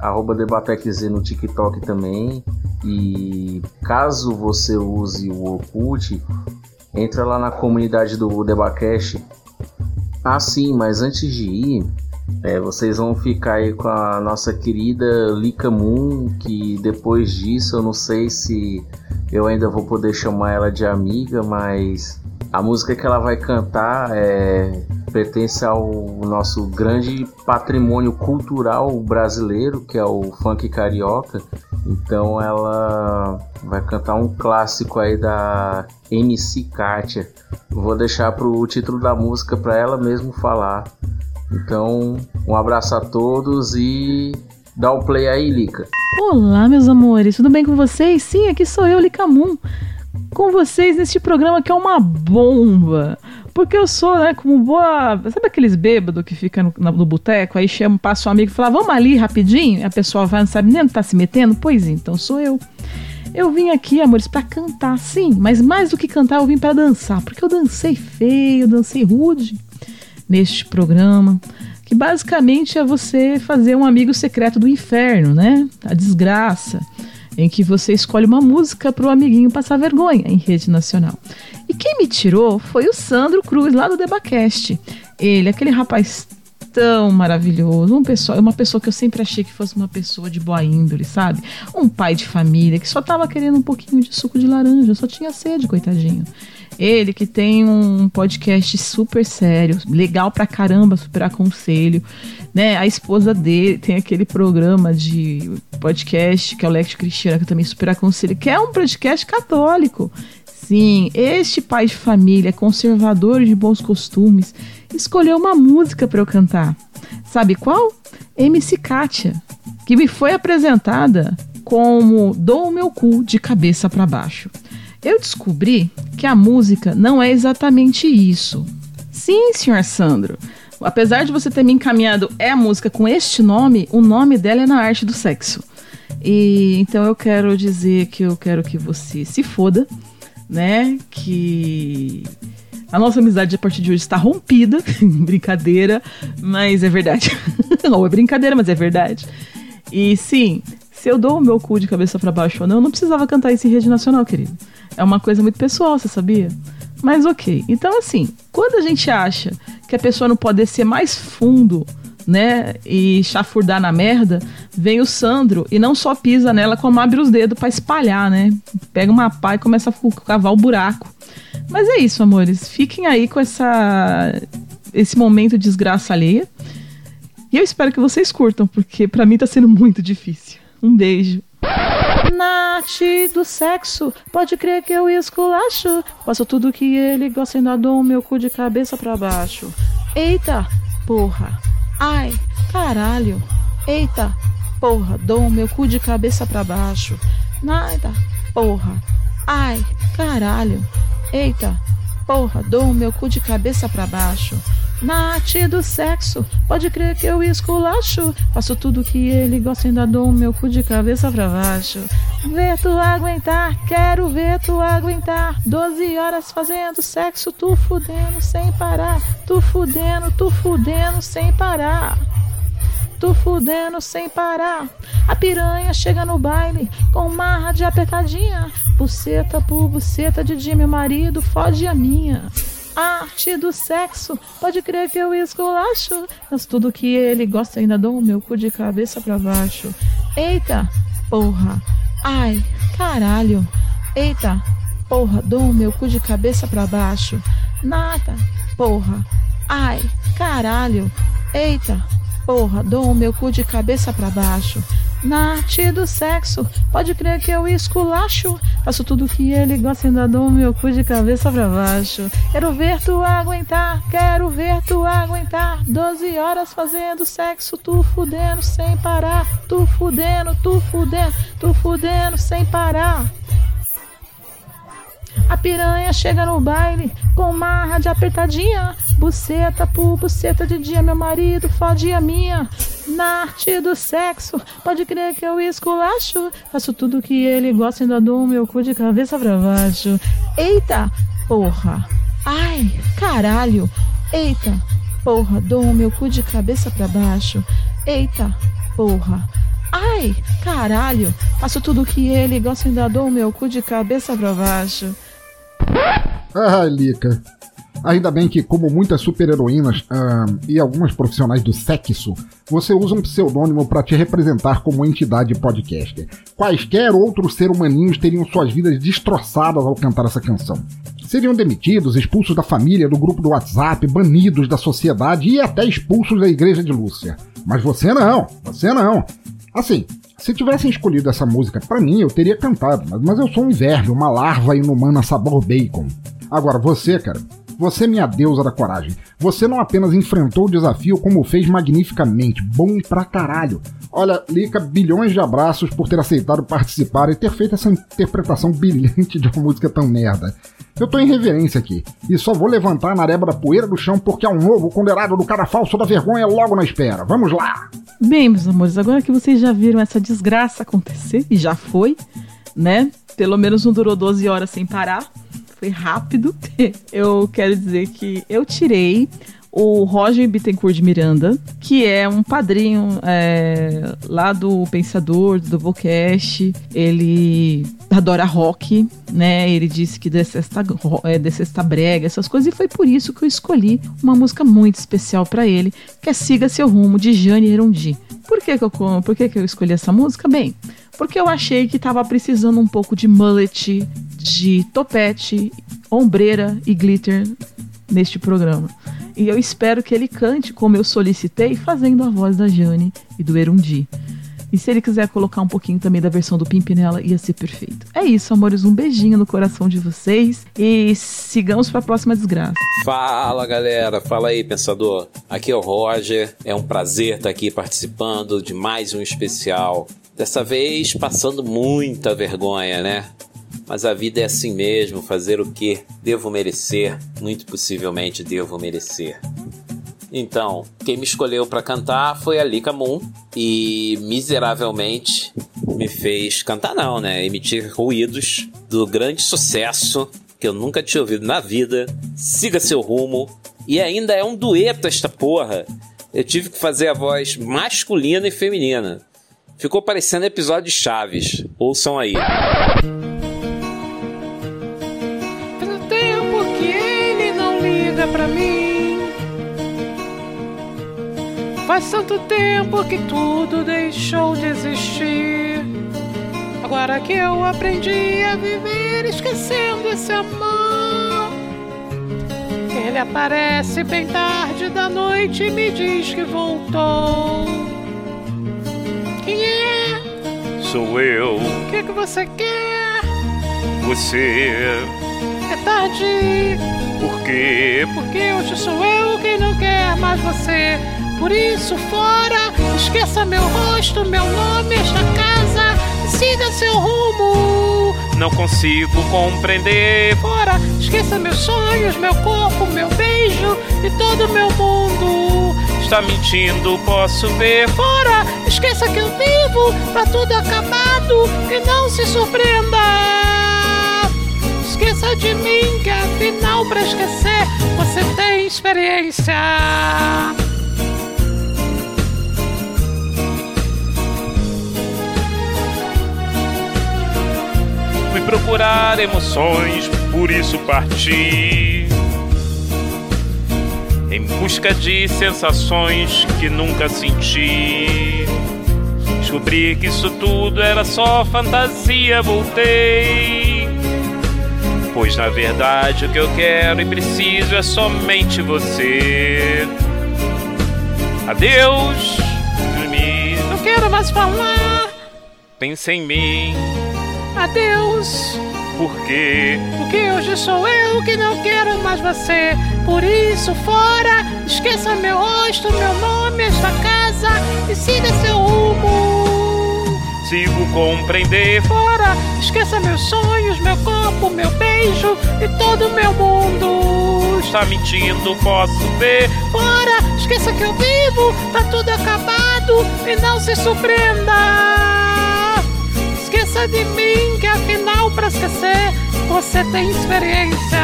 arroba DebatekZ no TikTok também. E caso você use o Okult, entra lá na comunidade do Debacast. Ah sim, mas antes de ir, é, vocês vão ficar aí com a nossa querida Lika Moon, que depois disso eu não sei se eu ainda vou poder chamar ela de amiga, mas a música que ela vai cantar é pertence ao nosso grande patrimônio cultural brasileiro, que é o funk carioca. Então ela vai cantar um clássico aí da MC Kátia. Vou deixar pro título da música para ela mesmo falar. Então, um abraço a todos e dá o play aí, Lica. Olá, meus amores, tudo bem com vocês? Sim, aqui sou eu, Lica Moon, com vocês neste programa que é uma bomba. Porque eu sou, né, como boa. Sabe aqueles bêbados que ficam no, no boteco, aí chama, passa um amigo e fala, vamos ali rapidinho? A pessoa vai, não sabe nem onde tá se metendo? Pois então, sou eu. Eu vim aqui, amores, para cantar, sim, mas mais do que cantar, eu vim para dançar, porque eu dancei feio, dancei rude neste programa, que basicamente é você fazer um amigo secreto do inferno, né? A desgraça em que você escolhe uma música para o amiguinho passar vergonha em rede nacional. E quem me tirou foi o Sandro Cruz, lá do Debacast. Ele, aquele rapaz tão maravilhoso, uma pessoa, uma pessoa que eu sempre achei que fosse uma pessoa de boa índole, sabe? Um pai de família que só tava querendo um pouquinho de suco de laranja, só tinha sede, coitadinho. Ele que tem um podcast super sério, legal pra caramba, super aconselho, né? A esposa dele tem aquele programa de podcast que é o Lex Cristina, que eu também super aconselho, que é um podcast católico. Sim, este pai de família, conservador de bons costumes, escolheu uma música para eu cantar. Sabe qual? MC Kátia, que me foi apresentada como Dou o meu cu de cabeça para baixo. Eu descobri que a música não é exatamente isso. Sim, senhor Sandro. Apesar de você ter me encaminhado é a música com este nome, o nome dela é na arte do sexo. E então eu quero dizer que eu quero que você se foda, né? Que a nossa amizade a partir de hoje está rompida. brincadeira, mas é verdade. não é brincadeira, mas é verdade. E sim, se eu dou o meu cu de cabeça para baixo ou não, eu não precisava cantar isso em rede nacional, querido. É uma coisa muito pessoal, você sabia? Mas ok. Então, assim, quando a gente acha que a pessoa não pode ser mais fundo, né, e chafurdar na merda, vem o Sandro e não só pisa nela, como abre os dedos para espalhar, né? Pega uma pá e começa a cavar o buraco. Mas é isso, amores. Fiquem aí com essa esse momento de desgraça alheia. E eu espero que vocês curtam, porque para mim tá sendo muito difícil. Um beijo. Na arte do sexo, pode crer que eu esculacho. Faço tudo que ele gosta e ainda dou meu cu de cabeça pra baixo. Eita, porra. Ai, caralho. Eita, porra, dou meu cu de cabeça pra baixo. Nada, porra. Ai, caralho. Eita, porra, dou meu cu de cabeça pra baixo. Na arte do sexo, pode crer que eu esculacho. Faço tudo que ele gosta e ainda dou meu cu de cabeça pra baixo. Ver tu aguentar, quero ver tu aguentar. Doze horas fazendo sexo, tu fudendo sem parar. Tu fudendo, tu fudendo sem parar tu fudendo sem parar. A piranha chega no baile com marra de apertadinha. Buceta por buceta de meu marido, fode a minha. Arte do sexo, pode crer que eu esculacho. Mas tudo que ele gosta ainda dou o meu cu de cabeça pra baixo. Eita, porra. Ai, caralho. Eita, porra, dou o meu cu de cabeça pra baixo. Nada, porra. Ai, caralho. Eita, Porra, dou o meu cu de cabeça para baixo. Na arte do sexo, pode crer que eu esculacho. Faço tudo que ele gosta e ainda dou o meu cu de cabeça para baixo. Quero ver tu aguentar, quero ver tu aguentar. Doze horas fazendo sexo, tu fudendo sem parar. Tu fudendo, tu fudendo, tu fudendo sem parar. A piranha chega no baile com marra de apertadinha. Buceta por buceta de dia, meu marido fode a minha. Na arte do sexo, pode crer que eu esculacho. Faço tudo que ele gosta ainda dou meu cu de cabeça pra baixo. Eita, porra. Ai, caralho. Eita, porra, dou meu cu de cabeça pra baixo. Eita, porra. Ai, caralho. Faço tudo que ele gosta ainda dou meu cu de cabeça pra baixo. Ah, Lica. Ainda bem que, como muitas super-heroínas ah, e algumas profissionais do sexo, você usa um pseudônimo para te representar como entidade podcaster. Quaisquer outros ser humaninhos teriam suas vidas destroçadas ao cantar essa canção. Seriam demitidos, expulsos da família, do grupo do WhatsApp, banidos da sociedade e até expulsos da igreja de Lúcia. Mas você não, você não. Assim, se tivessem escolhido essa música para mim, eu teria cantado, mas, eu sou um verme, uma larva inumana sabor bacon. Agora, você, cara, você é minha deusa da coragem. Você não apenas enfrentou o desafio, como fez magnificamente. Bom pra caralho. Olha, Lica, bilhões de abraços por ter aceitado participar e ter feito essa interpretação brilhante de uma música tão merda. Eu tô em reverência aqui, e só vou levantar na areba da poeira do chão porque há um novo condenado do cara falso da vergonha logo na espera. Vamos lá! Bem, meus amores, agora que vocês já viram essa desgraça acontecer, e já foi, né? Pelo menos não durou 12 horas sem parar, foi rápido. Eu quero dizer que eu tirei o Roger Bittencourt de Miranda, que é um padrinho é, lá do Pensador, do Vocast. Ele adora rock, né? Ele disse que detesta, é, brega, essas coisas, e foi por isso que eu escolhi uma música muito especial para ele, que é Siga Seu Rumo, de Jane Erondi. Por que, que, eu, por que, que eu escolhi essa música? Bem, porque eu achei que tava precisando um pouco de mullet, de topete, ombreira e glitter neste programa. E eu espero que ele cante como eu solicitei, fazendo a voz da Jane e do Erundi. E se ele quiser colocar um pouquinho também da versão do Pimpinela, ia ser perfeito. É isso, amores. Um beijinho no coração de vocês e sigamos para a próxima desgraça. Fala, galera. Fala aí, pensador. Aqui é o Roger. É um prazer estar aqui participando de mais um especial. Dessa vez passando muita vergonha, né? Mas a vida é assim mesmo, fazer o que devo merecer, muito possivelmente devo merecer. Então, quem me escolheu para cantar foi a Lika Moon e miseravelmente me fez cantar não, né? Emitir ruídos do grande sucesso que eu nunca tinha ouvido na vida. Siga seu rumo e ainda é um dueto esta porra. Eu tive que fazer a voz masculina e feminina. Ficou parecendo episódio de Chaves. Ouçam aí. Faz tanto tempo que tudo deixou de existir. Agora que eu aprendi a viver esquecendo esse amor. Ele aparece bem tarde da noite e me diz que voltou. Quem é? sou eu. O que, que você quer? Você. É tarde. Por quê? Porque hoje sou eu quem não quer mais você. Por isso, fora, esqueça meu rosto, meu nome, esta casa, siga seu rumo. Não consigo compreender. Fora, esqueça meus sonhos, meu corpo, meu beijo e todo meu mundo. Está mentindo, posso ver. Fora, esqueça que eu vivo, tá tudo acabado e não se surpreenda. Esqueça de mim, que afinal, pra esquecer, você tem experiência. Fui procurar emoções, por isso parti. Em busca de sensações que nunca senti. Descobri que isso tudo era só fantasia, voltei. Pois na verdade o que eu quero e preciso é somente você. Adeus, dormi. Não quero mais falar. Pensa em mim. Adeus. Por quê? Porque hoje sou eu que não quero mais você. Por isso, fora, esqueça meu rosto, meu nome, esta casa e siga seu rumo. Sigo compreender. Fora, esqueça meus sonhos, meu corpo, meu beijo e todo meu mundo. Está mentindo, posso ver. Fora, esqueça que eu vivo, tá tudo acabado e não se surpreenda esqueça de mim, que afinal, pra esquecer, você tem experiência.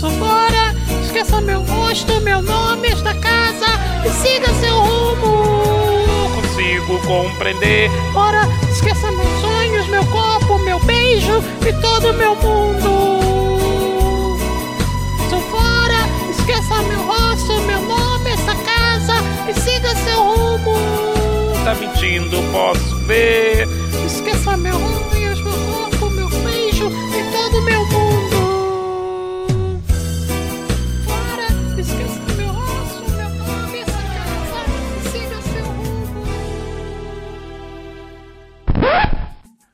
Fora, esqueça meu rosto, meu nome, esta casa e siga seu rumo. Consigo compreender. Fora, esqueça meus sonhos, meu corpo, meu beijo e todo meu mundo. Fora, esqueça meu rosto, meu nome, esta casa e siga seu rumo tá mentindo, posso ver. Esqueça meu olhos, meu corpo, meu beijo e todo meu mundo. Fora, esqueça meu rosto, meu nome, essa casa e siga seu rumo.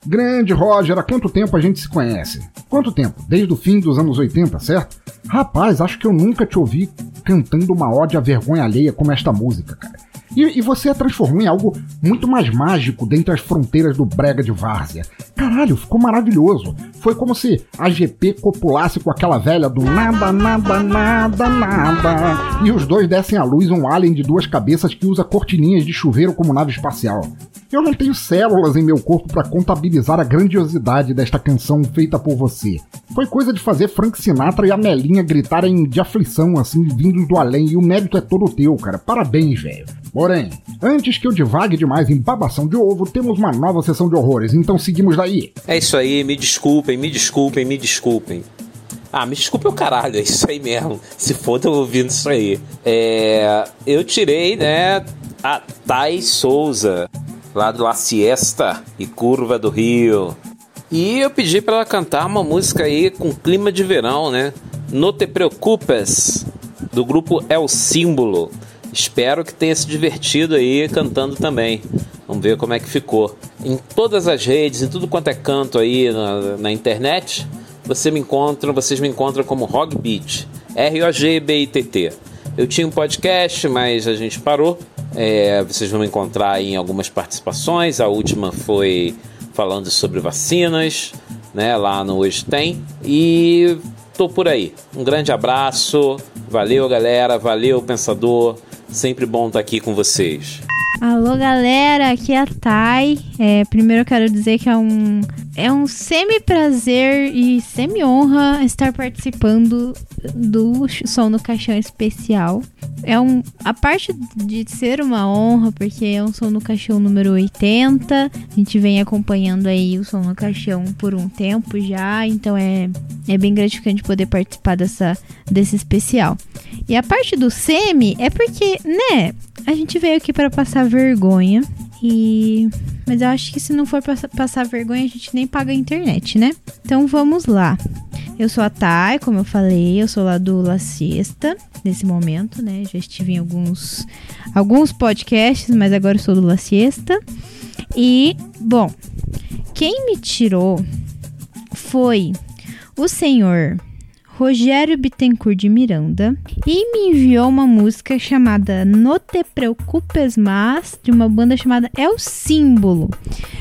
Grande Roger, há quanto tempo a gente se conhece? Quanto tempo? Desde o fim dos anos 80, certo? Rapaz, acho que eu nunca te ouvi cantando uma ode à vergonha alheia como esta música, cara. E, e, você a transformou em algo muito mais mágico dentre as fronteiras do Brega de Várzea. Caralho, ficou maravilhoso. Foi como se a GP copulasse com aquela velha do nada, nada, nada, nada. E os dois dessem à luz um alien de duas cabeças que usa cortininhas de chuveiro como nave espacial. Eu não tenho células em meu corpo para contabilizar a grandiosidade desta canção feita por você. Foi coisa de fazer Frank Sinatra e a Melinha gritarem de aflição, assim, vindos do além, e o mérito é todo teu, cara. Parabéns, velho. Porém, antes que eu divague demais em babação de ovo, temos uma nova sessão de horrores, então seguimos daí. É isso aí, me desculpem, me desculpem, me desculpem. Ah, me desculpe o caralho, é isso aí mesmo. Se tô ouvindo isso aí. É, eu tirei, né, a Thais Souza lá do La Siesta e Curva do Rio. E eu pedi para ela cantar uma música aí com clima de verão, né? No Te Preocupas, do grupo É o Símbolo. Espero que tenha se divertido aí cantando também. Vamos ver como é que ficou. Em todas as redes, em tudo quanto é canto aí na, na internet, você me encontra, vocês me encontram como Hogbeat, R-O-G-B-I-T-T. Eu tinha um podcast, mas a gente parou. É, vocês vão encontrar em algumas participações. A última foi falando sobre vacinas, né? Lá no Hoje Tem. E tô por aí. Um grande abraço. Valeu, galera. Valeu, pensador. Sempre bom estar aqui com vocês. Alô, galera, aqui é a Thay. É, primeiro eu quero dizer que é um, é um semi-prazer e semi-honra estar participando do Som no Caixão Especial. É um, a parte de ser uma honra, porque é um Som no Caixão número 80. A gente vem acompanhando aí o Som no Caixão por um tempo já, então é, é bem gratificante poder participar dessa, desse especial. E a parte do semi é porque, né, a gente veio aqui para passar vergonha e mas eu acho que se não for passar vergonha, a gente nem paga a internet, né? Então vamos lá. Eu sou a Thay, como eu falei, eu sou lá do La Siesta, nesse momento, né? Já estive em alguns, alguns podcasts, mas agora eu sou do La Siesta. E, bom, quem me tirou foi o senhor Rogério Bittencourt de Miranda e me enviou uma música chamada No Te Preocupes Mas, de uma banda chamada É o Símbolo.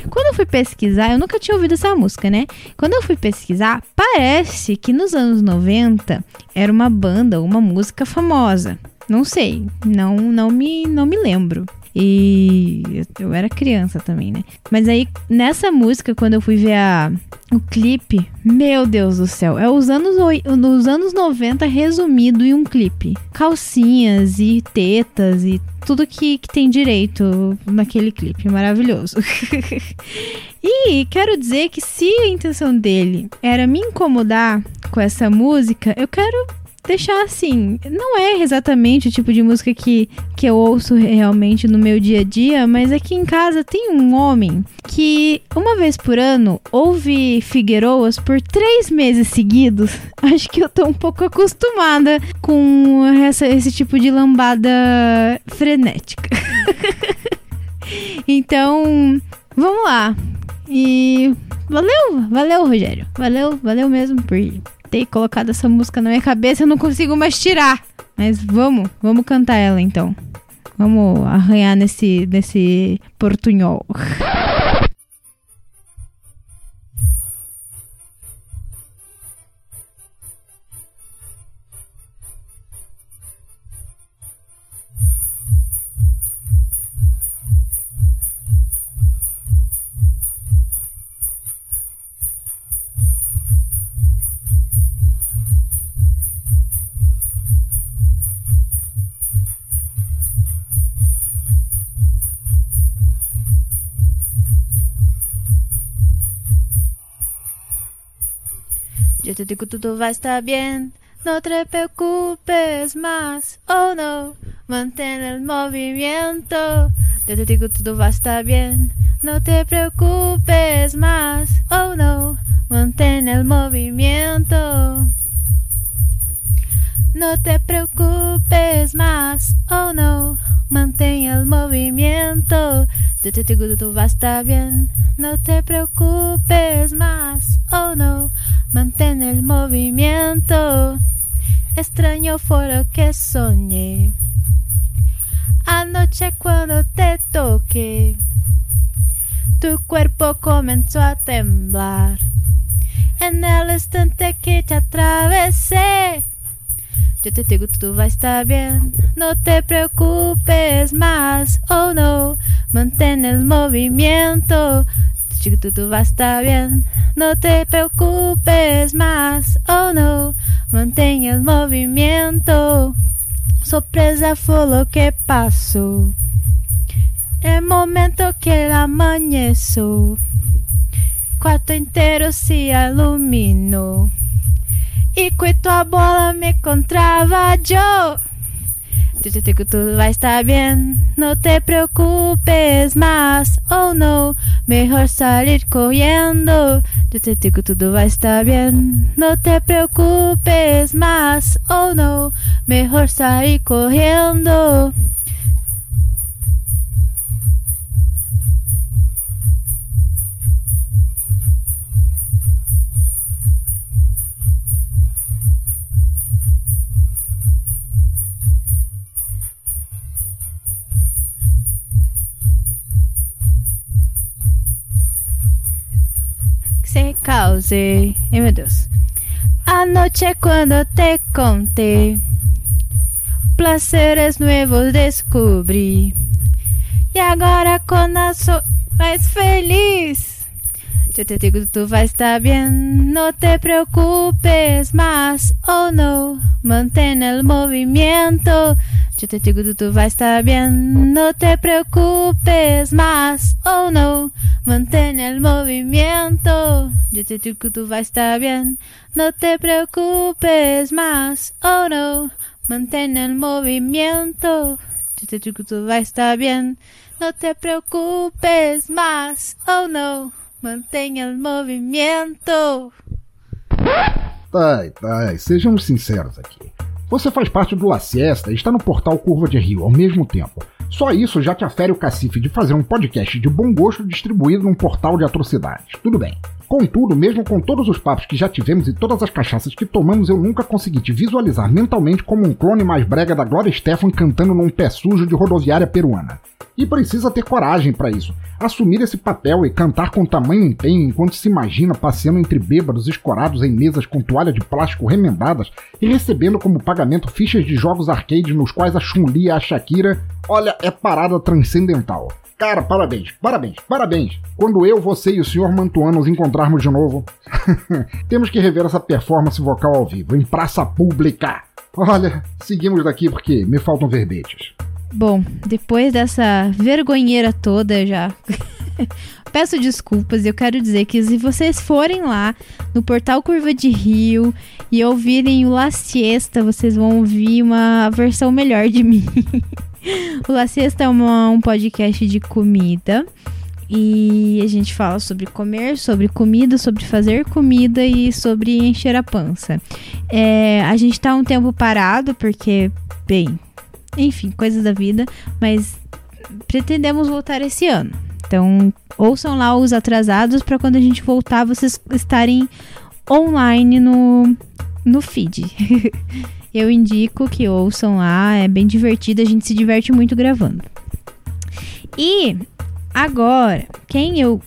Quando eu fui pesquisar, eu nunca tinha ouvido essa música, né? Quando eu fui pesquisar, parece que nos anos 90 era uma banda, uma música famosa. Não sei, não não me não me lembro. E eu, era criança também, né? Mas aí, nessa música, quando eu fui ver a, o clipe, meu Deus do céu, é os anos, nos anos 90 resumido em um clipe. Calcinhas e tetas e tudo que, que tem direito naquele clipe. Maravilhoso. e quero dizer que se a intenção dele era me incomodar com essa música, eu quero deixar assim. Não é exatamente o tipo de música que, que eu ouço realmente no meu dia a dia, mas aqui em casa tem um homem que uma vez por ano ouve Figueiroas por três meses seguidos. Acho que eu tô um pouco acostumada com essa, esse tipo de lambada frenética. então, vamos lá. E valeu, valeu, Rogério. Valeu, valeu mesmo por ter colocado essa música na minha cabeça, eu não consigo mais tirar. Mas vamos, vamos cantar ela então. Vamos arranhar nesse, nesse portunhol. Todo va a estar bien, no te preocupes más, oh no, mantén el movimiento. Yo te digo todo va a estar bien, no te preocupes más, oh no, mantén el movimiento. No te preocupes más, oh no, mantén el movimiento. Yo te digo todo va a estar bien, no te preocupes más, oh no, mantén el movimiento. Extraño fue lo que soñé. Anoche cuando te toqué, tu cuerpo comenzó a temblar. En el instante que te atravesé, yo te digo todo va a estar bien, no te preocupes más, oh no, mantén el movimiento. Te digo todo va a estar bien, no te preocupes más, oh no, mantén el movimiento. Sorpresa fue lo que pasó. El momento que el amaneció, cuarto inteiro se iluminou. E com tua bola me encontrava yo. Todo va a estar bien, no te preocupes más, oh no, mejor salir corriendo. Todo va a estar bien, no te preocupes más, oh no, mejor salir corriendo. Se cause. Ai meu Deus. Anoche cuando te conté placeres nuevos descobri. E agora sou mais feliz. Yo te digo tú va a estar bien, no te preocupes más, oh no, mantén el movimiento. Yo te digo tú va a estar bien, no te preocupes más, oh no, mantén el movimiento. Yo te digo tú va a estar bien, no te preocupes más, oh no, mantén el movimiento. Yo te digo tú va a estar bien, no te preocupes más, oh no. Mantenha el movimiento. Tá, tá, sejamos sinceros aqui. Você faz parte do La Siesta e está no portal Curva de Rio ao mesmo tempo. Só isso já te afere o cacife de fazer um podcast de bom gosto distribuído num portal de atrocidades. Tudo bem. Contudo, mesmo com todos os papos que já tivemos e todas as cachaças que tomamos, eu nunca consegui te visualizar mentalmente como um clone mais brega da Gloria Stefan cantando num pé sujo de rodoviária peruana. E precisa ter coragem para isso. Assumir esse papel e cantar com tamanho empenho enquanto se imagina passeando entre bêbados escorados em mesas com toalha de plástico remendadas e recebendo como pagamento fichas de jogos arcade nos quais a Chun-Li e a Shakira, olha, é parada transcendental. Cara, parabéns, parabéns, parabéns. Quando eu, você e o Sr. Mantuano nos encontrarmos de novo, temos que rever essa performance vocal ao vivo, em praça pública. Olha, seguimos daqui porque me faltam verbetes. Bom, depois dessa vergonheira toda já. Peço desculpas, eu quero dizer que se vocês forem lá no portal Curva de Rio e ouvirem o La Siesta, vocês vão ouvir uma versão melhor de mim. o La Siesta é uma, um podcast de comida e a gente fala sobre comer, sobre comida, sobre fazer comida e sobre encher a pança. É, a gente tá um tempo parado porque, bem, enfim, coisas da vida, mas pretendemos voltar esse ano. Então, ouçam lá os atrasados para quando a gente voltar vocês estarem online no, no feed. Eu indico que ouçam lá, é bem divertido, a gente se diverte muito gravando. E agora, quem eu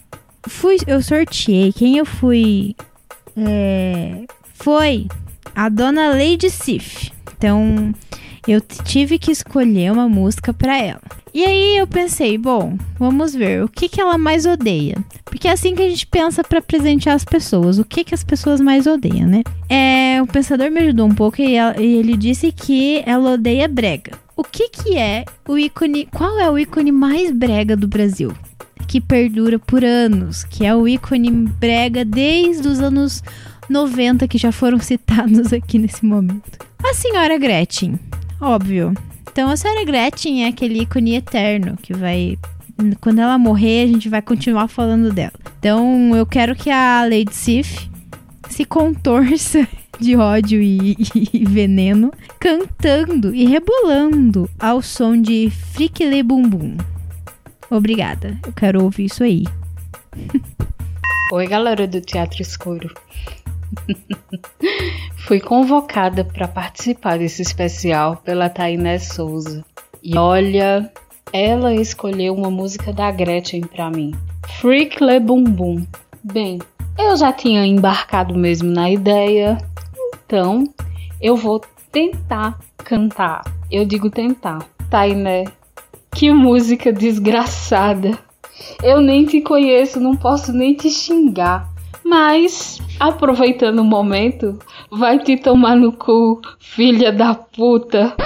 fui, eu sorteei, quem eu fui é, foi a dona Lady Sif. Então, eu tive que escolher uma música para ela. E aí eu pensei, bom, vamos ver o que, que ela mais odeia. Porque é assim que a gente pensa para presentear as pessoas. O que, que as pessoas mais odeiam, né? É, o pensador me ajudou um pouco e, ela, e ele disse que ela odeia brega. O que, que é o ícone. Qual é o ícone mais brega do Brasil? Que perdura por anos, que é o ícone brega desde os anos 90 que já foram citados aqui nesse momento. A senhora Gretchen óbvio. Então a senhora Gretchen é aquele ícone eterno que vai. Quando ela morrer, a gente vai continuar falando dela. Então eu quero que a Lady Sif se contorça de ódio e, e, veneno, cantando e rebolando ao som de Frikle Bum Bum. Obrigada, eu quero ouvir isso aí. Oi, galera do Teatro Escuro. Fui convocada para participar desse especial pela Tainé Souza. E olha, ela escolheu uma música da Gretchen para mim. Freak Le Bum Bum. Bem, eu já tinha embarcado mesmo na ideia, então eu vou tentar cantar. Eu digo tentar. Tainé, que música desgraçada. Eu nem te conheço, não posso nem te xingar. Mas, aproveitando o momento, vai te tomar no cu, filha da puta.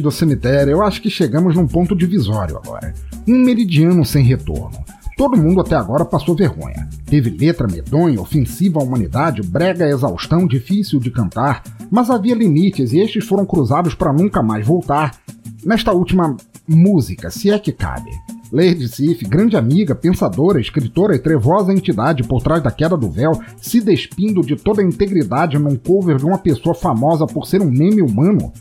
Do cemitério, eu acho que chegamos num ponto divisório agora. Um meridiano sem retorno. Todo mundo até agora passou vergonha. Teve letra medonha, ofensiva à humanidade, brega exaustão, difícil de cantar, mas havia limites e estes foram cruzados para nunca mais voltar. Nesta última música, se é que cabe. Lady Sif, grande amiga, pensadora, escritora e trevosa entidade por trás da queda do véu, se despindo de toda a integridade num cover de uma pessoa famosa por ser um meme humano.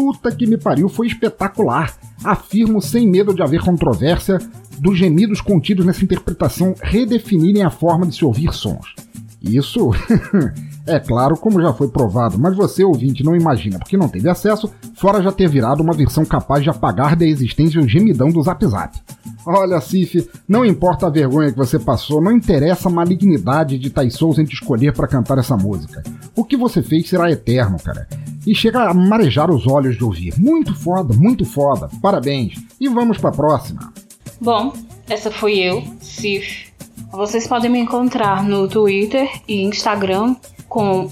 Puta que me pariu, foi espetacular. Afirmo sem medo de haver controvérsia dos gemidos contidos nessa interpretação redefinirem a forma de se ouvir sons. Isso, é claro, como já foi provado, mas você, ouvinte, não imagina porque não teve acesso, fora já ter virado uma versão capaz de apagar da existência o gemidão do Zap Zap. Olha, Cif, não importa a vergonha que você passou, não interessa a malignidade de Thais Souza em te escolher para cantar essa música. O que você fez será eterno, cara. E chega a marejar os olhos de ouvir. Muito foda, muito foda. Parabéns. E vamos pra próxima. Bom, essa fui eu, Cif. Vocês podem me encontrar no Twitter e Instagram com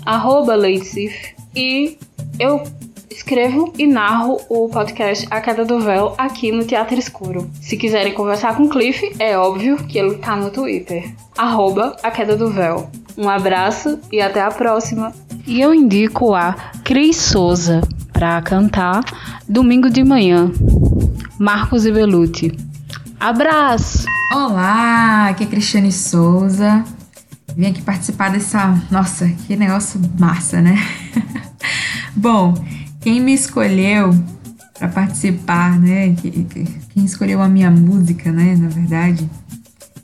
@leitcif e eu escrevo e narro o podcast A Queda do Véu aqui no Teatro Escuro. Se quiserem conversar com o Cliff, é óbvio que ele tá no Twitter. Arroba A Queda do Véu. Um abraço e até a próxima. E eu indico a Cris Souza para cantar domingo de manhã. Marcos e Beluti. Abraço! Olá, aqui é Cristiane Souza. Vim aqui participar dessa. Nossa, que negócio massa, né? Bom, quem me escolheu para participar, né? Quem escolheu a minha música, né? Na verdade,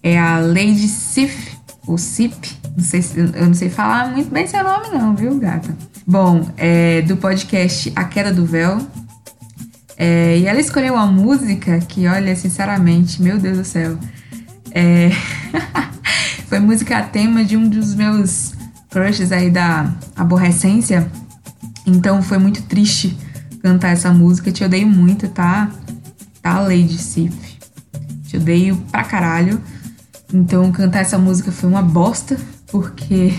é a Lady Sif, ou Sip. Não sei, eu não sei falar muito bem seu nome, não, viu, gata? Bom, é do podcast A Queda do Véu. É, e ela escolheu uma música que, olha, sinceramente, meu Deus do céu. É... foi música tema de um dos meus crushes aí da aborrecência. Então foi muito triste cantar essa música. Te odeio muito, tá? Tá, Lady Sif? Te odeio pra caralho. Então cantar essa música foi uma bosta, porque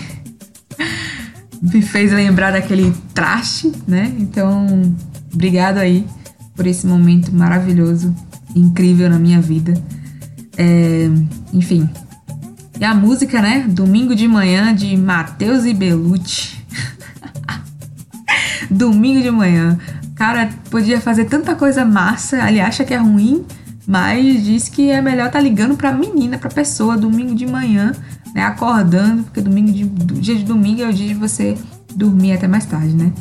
me fez lembrar daquele traste, né? Então, obrigado aí por esse momento maravilhoso, incrível na minha vida. É, enfim. E a música, né? Domingo de manhã de Matheus e Belucci. Domingo de manhã. Cara, podia fazer tanta coisa massa, ele acha que é ruim, mas diz que é melhor tá ligando pra menina, pra pessoa, domingo de manhã, né? Acordando, porque domingo de, dia de domingo é o dia de você dormir até mais tarde, né?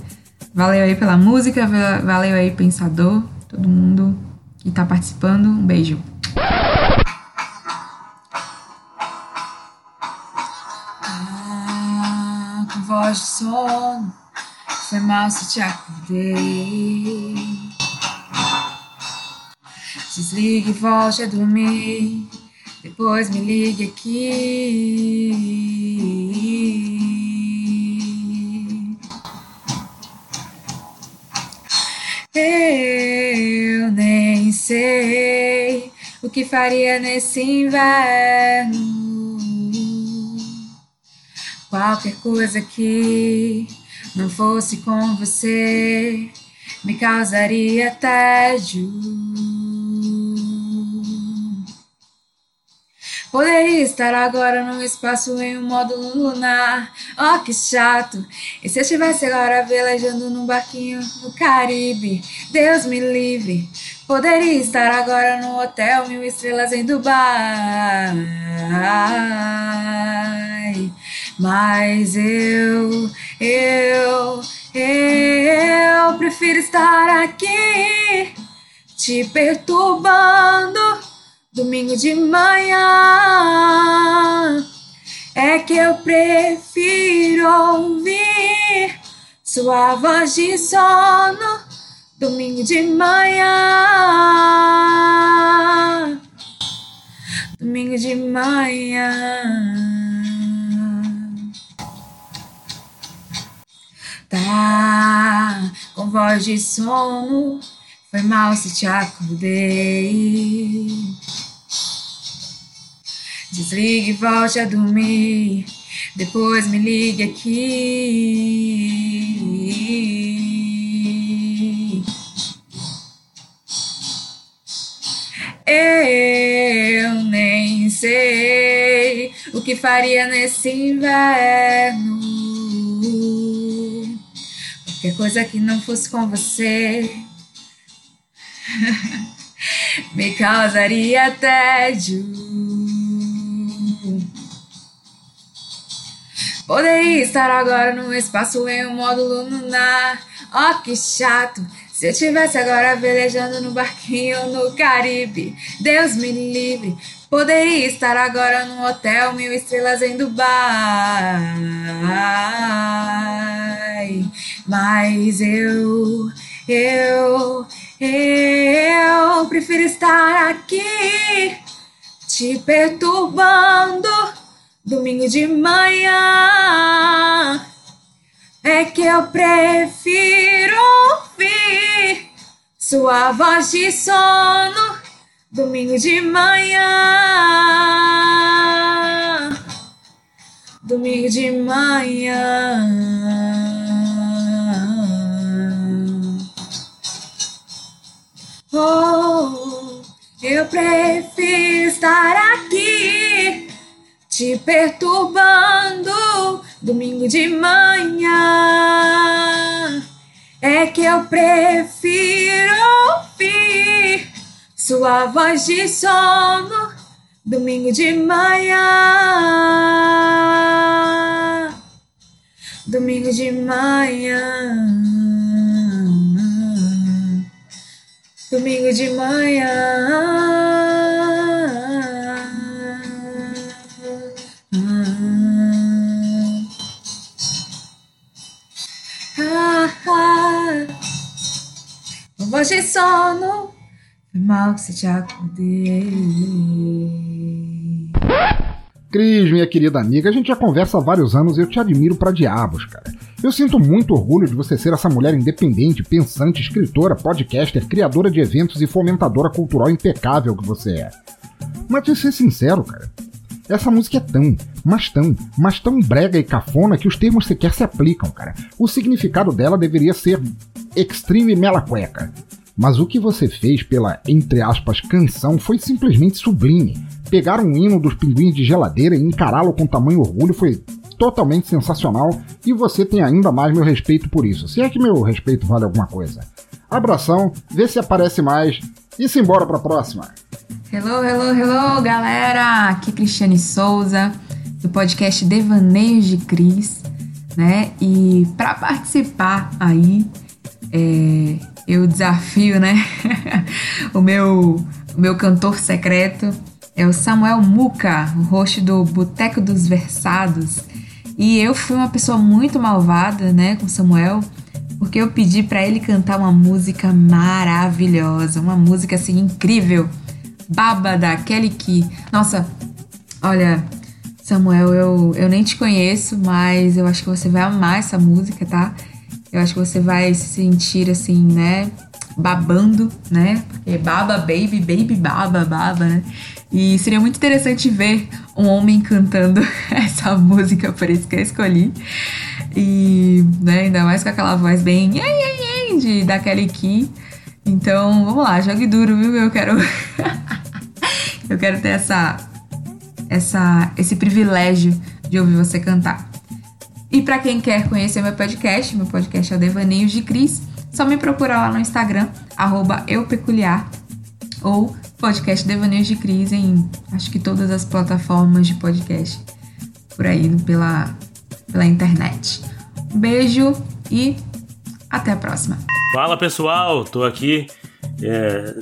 Valeu aí pela música, valeu aí, pensador, todo mundo que tá participando. Um beijo. Ah, voz de sono, foi mal se te acordei. Desligue e volte a dormir. Depois me ligue aqui. Eu nem sei o que faria nesse inverno. Qualquer coisa que não fosse com você me causaria tédio. Poderia estar agora num espaço em um módulo lunar. Oh, que chato. E se eu estivesse agora velejando num barquinho no Caribe? Deus me livre. Poderia estar agora num hotel mil estrelas em Dubai. Mas eu, eu, eu prefiro estar aqui te perturbando domingo de manhã. É que eu prefiro ouvir sua voz de sono domingo de manhã. Domingo de manhã. Tá com voz de sono. Foi mal se te acordei. Desligue e volte a dormir. Depois me ligue aqui. Eu nem sei o que faria nesse inverno. Qualquer coisa que não fosse com você me causaria tédio. Poderia estar agora num espaço em um módulo lunar. Oh, que chato! Se eu tivesse agora velejando no barquinho no Caribe, Deus me livre. Poderia estar agora num hotel mil estrelas em Dubai. Mas eu, eu, eu prefiro estar aqui te perturbando domingo de manhã. É que eu prefiro ouvir sua voz de sono domingo de manhã. Domingo de manhã. Oh, eu prefiro estar aqui te perturbando domingo de manhã. É que eu prefiro ouvir sua voz de sono domingo de manhã. Domingo de manhã. Domingo de manhã. De sono, mal que se te acordei. Cris, minha querida amiga, a gente já conversa há vários anos e eu te admiro pra diabos, cara. Eu sinto muito orgulho de você ser essa mulher independente, pensante, escritora, podcaster, criadora de eventos e fomentadora cultural impecável que você é. Mas de ser sincero, cara, essa música é tão, mas tão, mas tão brega e cafona que os termos sequer se aplicam, cara. O significado dela deveria ser extreme mela cueca. Mas o que você fez pela, entre aspas, canção foi simplesmente sublime. Pegar um hino dos pinguins de geladeira e encará-lo com tamanho orgulho foi totalmente sensacional e você tem ainda mais meu respeito por isso. Se é que meu respeito vale alguma coisa. Abração, vê se aparece mais e se embora pra próxima. Hello, hello, hello, galera! Aqui Cristiane Souza, do podcast Devaneios de Cris, né? E para participar aí, é, eu desafio, né? o meu, o meu cantor secreto é o Samuel Muca, o host do Boteco dos Versados. E eu fui uma pessoa muito malvada, né, com Samuel, porque eu pedi para ele cantar uma música maravilhosa, uma música assim incrível, Baba da Kelly Key. Nossa, olha, Samuel, eu, eu nem te conheço, mas eu acho que você vai amar essa música, tá? Eu acho que você vai se sentir assim, né? Babando, né? Porque baba, baby, baby, baba, baba, né? E seria muito interessante ver um homem cantando essa música, por isso que eu escolhi. E né, ainda mais com aquela voz bem de daquele Key. Então, vamos lá, jogue duro, viu? Eu quero eu quero ter essa essa, esse privilégio de ouvir você cantar. E para quem quer conhecer meu podcast, meu podcast é o Devaneios de Cris, só me procurar lá no Instagram, eupeculiar, ou podcast Devaneios de Cris em acho que todas as plataformas de podcast por aí pela, pela internet. Beijo e até a próxima. Fala pessoal, tô aqui é,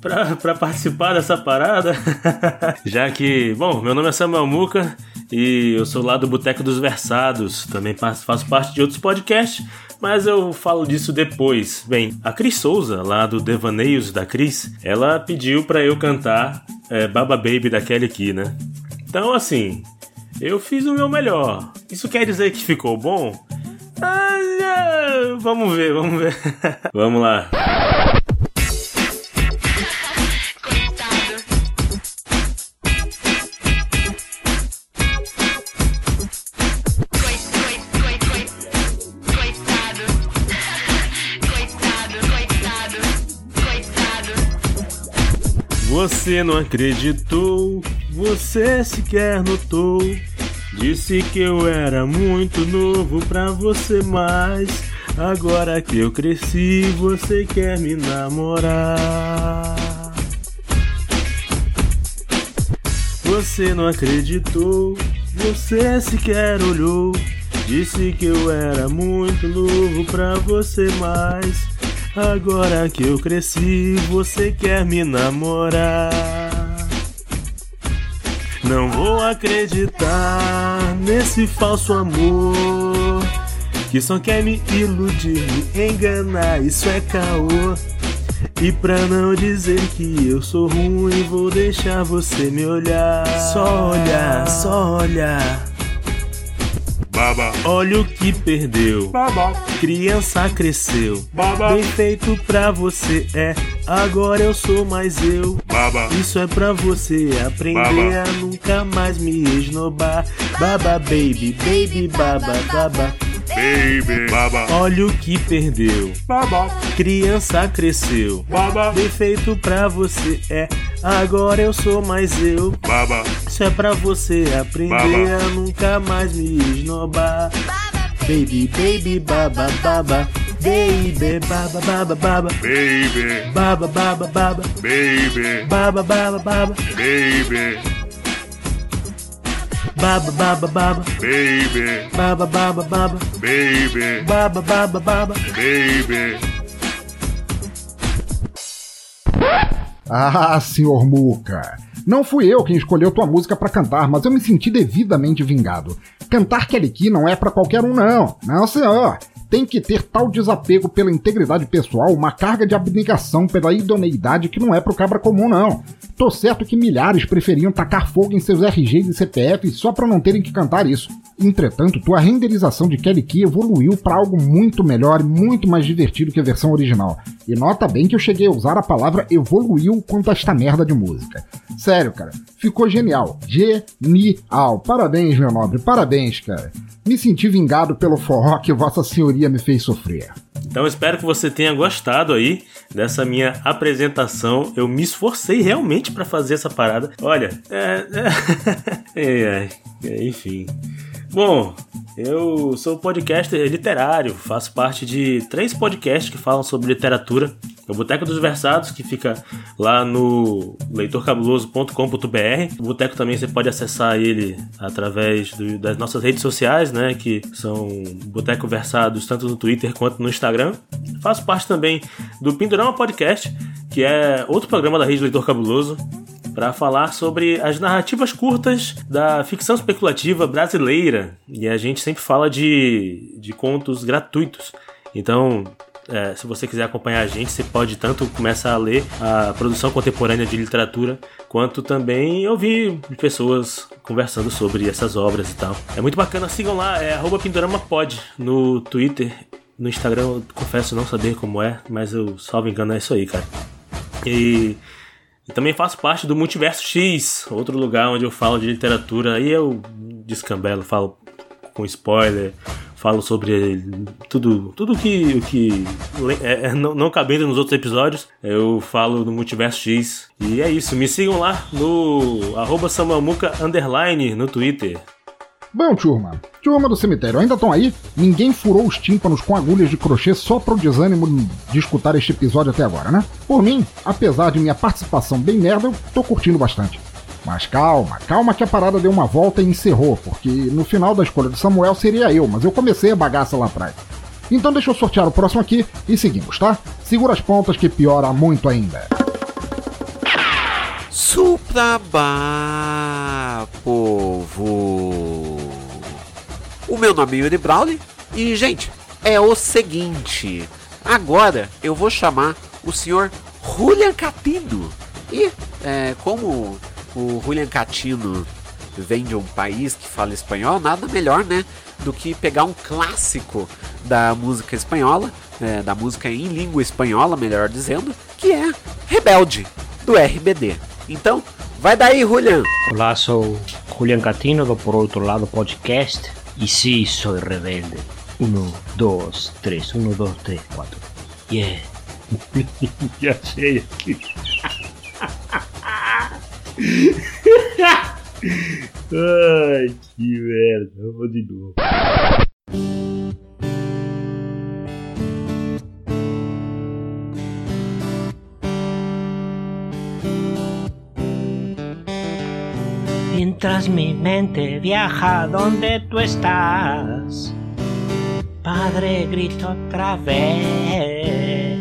para participar dessa parada, já que, bom, meu nome é Samuel Muca e eu sou lá do Boteco dos Versados, também faço parte de outros podcasts, mas eu falo disso depois. Bem, a Cris Souza, lá do Devaneios da Cris, ela pediu para eu cantar é, Baba Baby da Kelly Key, né? Então, assim, eu fiz o meu melhor. Isso quer dizer que ficou bom? Ah, vamos ver, vamos ver. vamos lá. Você não acreditou, você sequer notou. Disse que eu era muito novo pra você, mas agora que eu cresci, você quer me namorar. Você não acreditou, você sequer olhou. Disse que eu era muito novo pra você, mas Agora que eu cresci, você quer me namorar. Não vou acreditar nesse falso amor que só quer me iludir, me enganar. Isso é caô. E pra não dizer que eu sou ruim, vou deixar você me olhar. Só olhar, só olhar. Baba. Olha o que perdeu. Baba. Criança cresceu. Baba. Bem feito pra você é. Agora eu sou mais eu. Baba. Isso é pra você aprender Baba. a nunca mais me esnobar. Baba baby, baby baba baba. Baby. Baba. Olha o que perdeu. Baba. Criança cresceu. Baba. Bem feito pra você é. Agora eu sou mais eu. Baba. Isso é pra você aprender Baba. a nunca mais me esnobar. Baby, baby, baba, baba. Baby, baba, baba, baba. Baby. Baba, baba, baba. Baby. Baba, baba, baba. Baby. Baba, baba, baba. Baby. Baba, baba, baba. Baby. Baba, baba, baba. Baby. Ah, senhor Muca. Não fui eu quem escolheu tua música pra cantar, mas eu me senti devidamente vingado. Cantar Kelly Key não é pra qualquer um, não. Não, senhor. Tem que ter tal desapego pela integridade pessoal, uma carga de abnegação pela idoneidade que não é pro cabra comum, não. Tô certo que milhares preferiam tacar fogo em seus RGs e CPFs só pra não terem que cantar isso. Entretanto, tua renderização de Kelly Key evoluiu para algo muito melhor e muito mais divertido que a versão original. E nota bem que eu cheguei a usar a palavra evoluiu quanto a esta merda de música. Sério, cara, ficou genial. Genial. Parabéns, meu nobre, parabéns, cara. Me senti vingado pelo forró que Vossa Senhoria me fez sofrer. Então espero que você tenha gostado aí dessa minha apresentação. Eu me esforcei realmente para fazer essa parada. Olha, é, é, é, é, enfim. Bom, eu sou podcaster literário, faço parte de três podcasts que falam sobre literatura. O Boteco dos Versados, que fica lá no leitorcabuloso.com.br. O Boteco também você pode acessar ele através do, das nossas redes sociais, né? Que são Boteco Versados, tanto no Twitter quanto no Instagram. Faço parte também do Pindorama Podcast, que é outro programa da rede Leitor Cabuloso para falar sobre as narrativas curtas da ficção especulativa brasileira. E a gente sempre fala de, de contos gratuitos. Então, é, se você quiser acompanhar a gente, você pode tanto começar a ler a produção contemporânea de literatura, quanto também ouvir pessoas conversando sobre essas obras e tal. É muito bacana, sigam lá, é PindoramaPod no Twitter. No Instagram, eu confesso não saber como é, mas eu, salvo engano, é isso aí, cara. E e também faço parte do Multiverso X, outro lugar onde eu falo de literatura. Aí eu descambelo, falo com spoiler, falo sobre tudo tudo que, que é, é, não, não cabendo nos outros episódios, eu falo no Multiverso X. E é isso, me sigam lá no arroba underline no Twitter. Bom, turma, turma do cemitério, ainda estão aí? Ninguém furou os tímpanos com agulhas de crochê só pro desânimo de escutar este episódio até agora, né? Por mim, apesar de minha participação bem merda, eu tô curtindo bastante. Mas calma, calma que a parada deu uma volta e encerrou, porque no final da escolha do Samuel seria eu, mas eu comecei a bagaça lá atrás. Então deixa eu sortear o próximo aqui e seguimos, tá? Segura as pontas que piora muito ainda. Suprabá, povo! O meu nome é Yuri Brawley e, gente, é o seguinte: agora eu vou chamar o senhor Julian Catino. E, é, como o Julian Catino vem de um país que fala espanhol, nada melhor, né, do que pegar um clássico da música espanhola, é, da música em língua espanhola, melhor dizendo, que é Rebelde, do RBD. Então, vai daí, Julian! Olá, sou Julian Catino do Por Outro Lado Podcast e sim, sou rebelde. Um, dois, três, um, dois, três, quatro. Yeah! Já sei aqui. Ai, que merda. Vamos de novo. Mientras mi mente viaja donde tú estás, Padre, grito otra vez.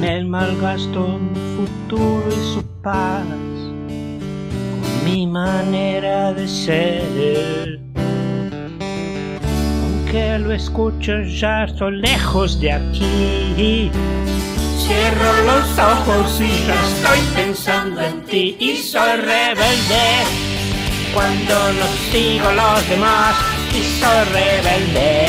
Me malgasto mi futuro y su paz con mi manera de ser. Aunque lo escucho ya estoy lejos de aquí. Cierro los ojos y ya estoy pensando en ti y soy rebelde. Cuando no sigo los demás y soy rebelde.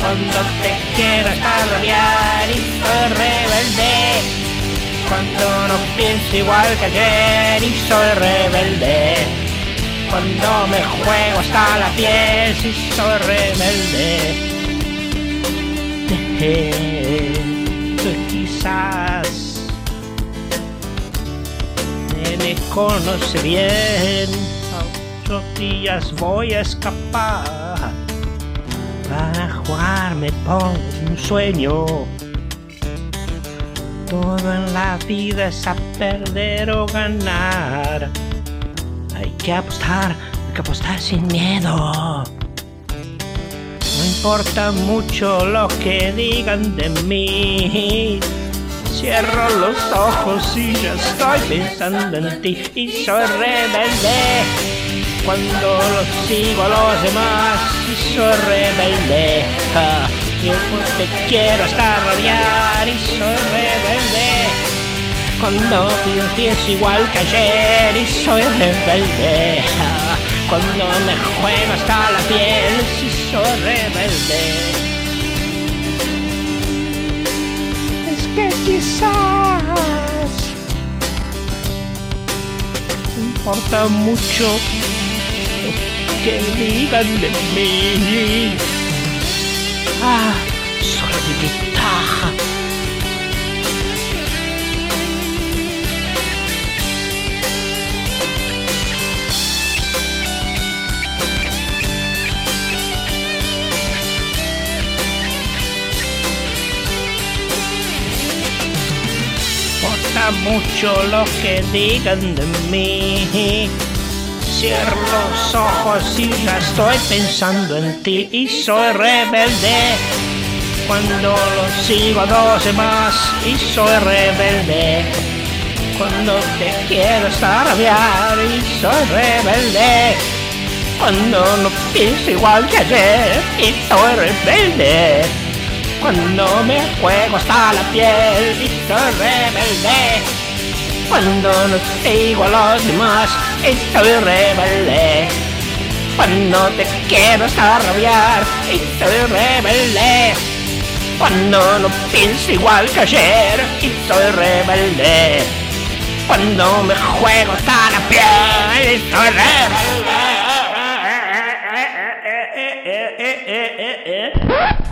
Cuando te quiero estar rabiar y soy rebelde. Cuando no pienso igual que ayer y soy rebelde. Cuando me juego hasta la piel y soy rebelde. Quizás me conoce bien. A ocho días voy a escapar para jugarme por un sueño. Todo en la vida es a perder o ganar. Hay que apostar, hay que apostar sin miedo. No importa mucho lo que digan de mí. Cierro los ojos y ya estoy pensando en ti y soy rebelde. Cuando los sigo a los demás y soy rebelde. Ah, yo te quiero hasta rabiar y soy rebelde. Cuando pienso igual que ayer y soy rebelde. Ah, cuando me juego hasta la piel y soy rebelde. Que quizás importa mucho que digan de mí. Ah, soy debilitada. Importa mucho lo que digan de mí. Cierro los ojos y ya estoy pensando en ti y soy rebelde. Cuando lo sigo a dos demás y soy rebelde. Cuando te quiero estar rabiar y soy rebelde. Cuando no pienso igual que ayer y soy rebelde. Cuando me juego hasta la piel y soy rebelde. Cuando no sigo a los demás y soy rebelde. Cuando te quiero hasta rabiar y soy rebelde. Cuando no pienso igual que ayer y soy rebelde. Cuando me juego hasta la piel y soy rebelde.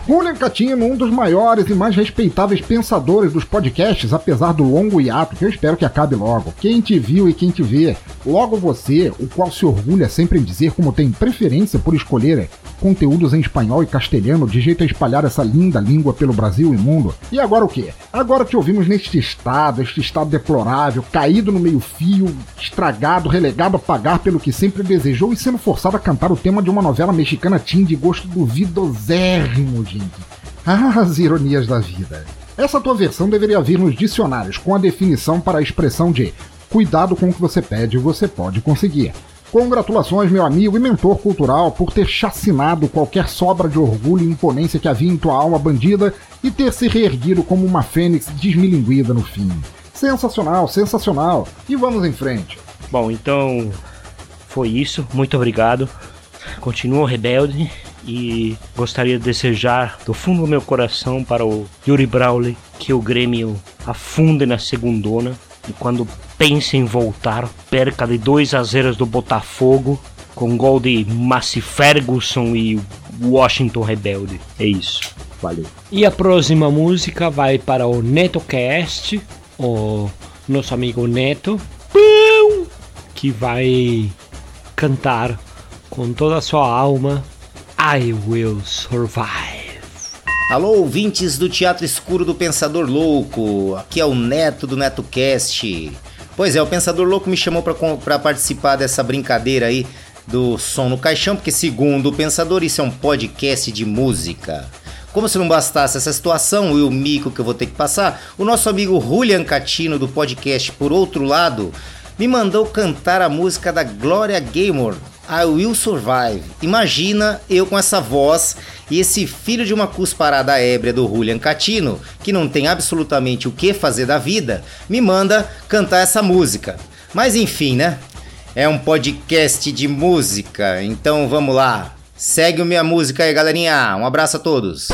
Julian Catino, um dos maiores e mais respeitáveis pensadores dos podcasts, apesar do longo hiato, que eu espero que acabe logo. Quem te viu e quem te vê, logo você, o qual se orgulha sempre em dizer como tem preferência por escolher conteúdos em espanhol e castelhano de jeito a espalhar essa linda língua pelo Brasil e mundo. E agora o quê? Agora te ouvimos neste estado, este estado deplorável, caído no meio-fio, estragado, relegado a pagar pelo que sempre desejou e sendo forçado a cantar o tema de uma novela mexicana teen de gosto duvidosérrimo, gente. Ah, as ironias da vida. Essa tua versão deveria vir nos dicionários com a definição para a expressão de cuidado com o que você pede, você pode conseguir. Congratulações, meu amigo e mentor cultural, por ter chacinado qualquer sobra de orgulho e imponência que havia em tua alma bandida e ter se reerguido como uma fênix desmilinguida no fim. Sensacional, sensacional. E vamos em frente. Bom, então foi isso. Muito obrigado. Continuo rebelde e gostaria de desejar do fundo do meu coração para o Yuri Brawley que o Grêmio afunde na segundona e quando pense em voltar, perca de 2 a 0 do Botafogo com gol de Massey Ferguson e Washington Rebelde. É isso. Valeu. E a próxima música vai para o NetoCast, o nosso amigo Neto, que vai cantar com toda a sua alma I Will Survive. Alô, ouvintes do Teatro Escuro do Pensador Louco. Aqui é o Neto do NetoCast. Pois é, o Pensador Louco me chamou para participar dessa brincadeira aí do Som no Caixão, porque segundo o Pensador, isso é um podcast de música. Como se não bastasse essa situação e o mico que eu vou ter que passar, o nosso amigo Julian Catino do podcast Por Outro Lado me mandou cantar a música da Gloria Gaynor, I Will Survive. Imagina eu com essa voz e esse filho de uma cusparada ébria do Julian Catino, que não tem absolutamente o que fazer da vida, me manda cantar essa música. Mas enfim, né? É um podcast de música, então vamos lá. Segue minha música aí, galerinha. Um abraço a todos.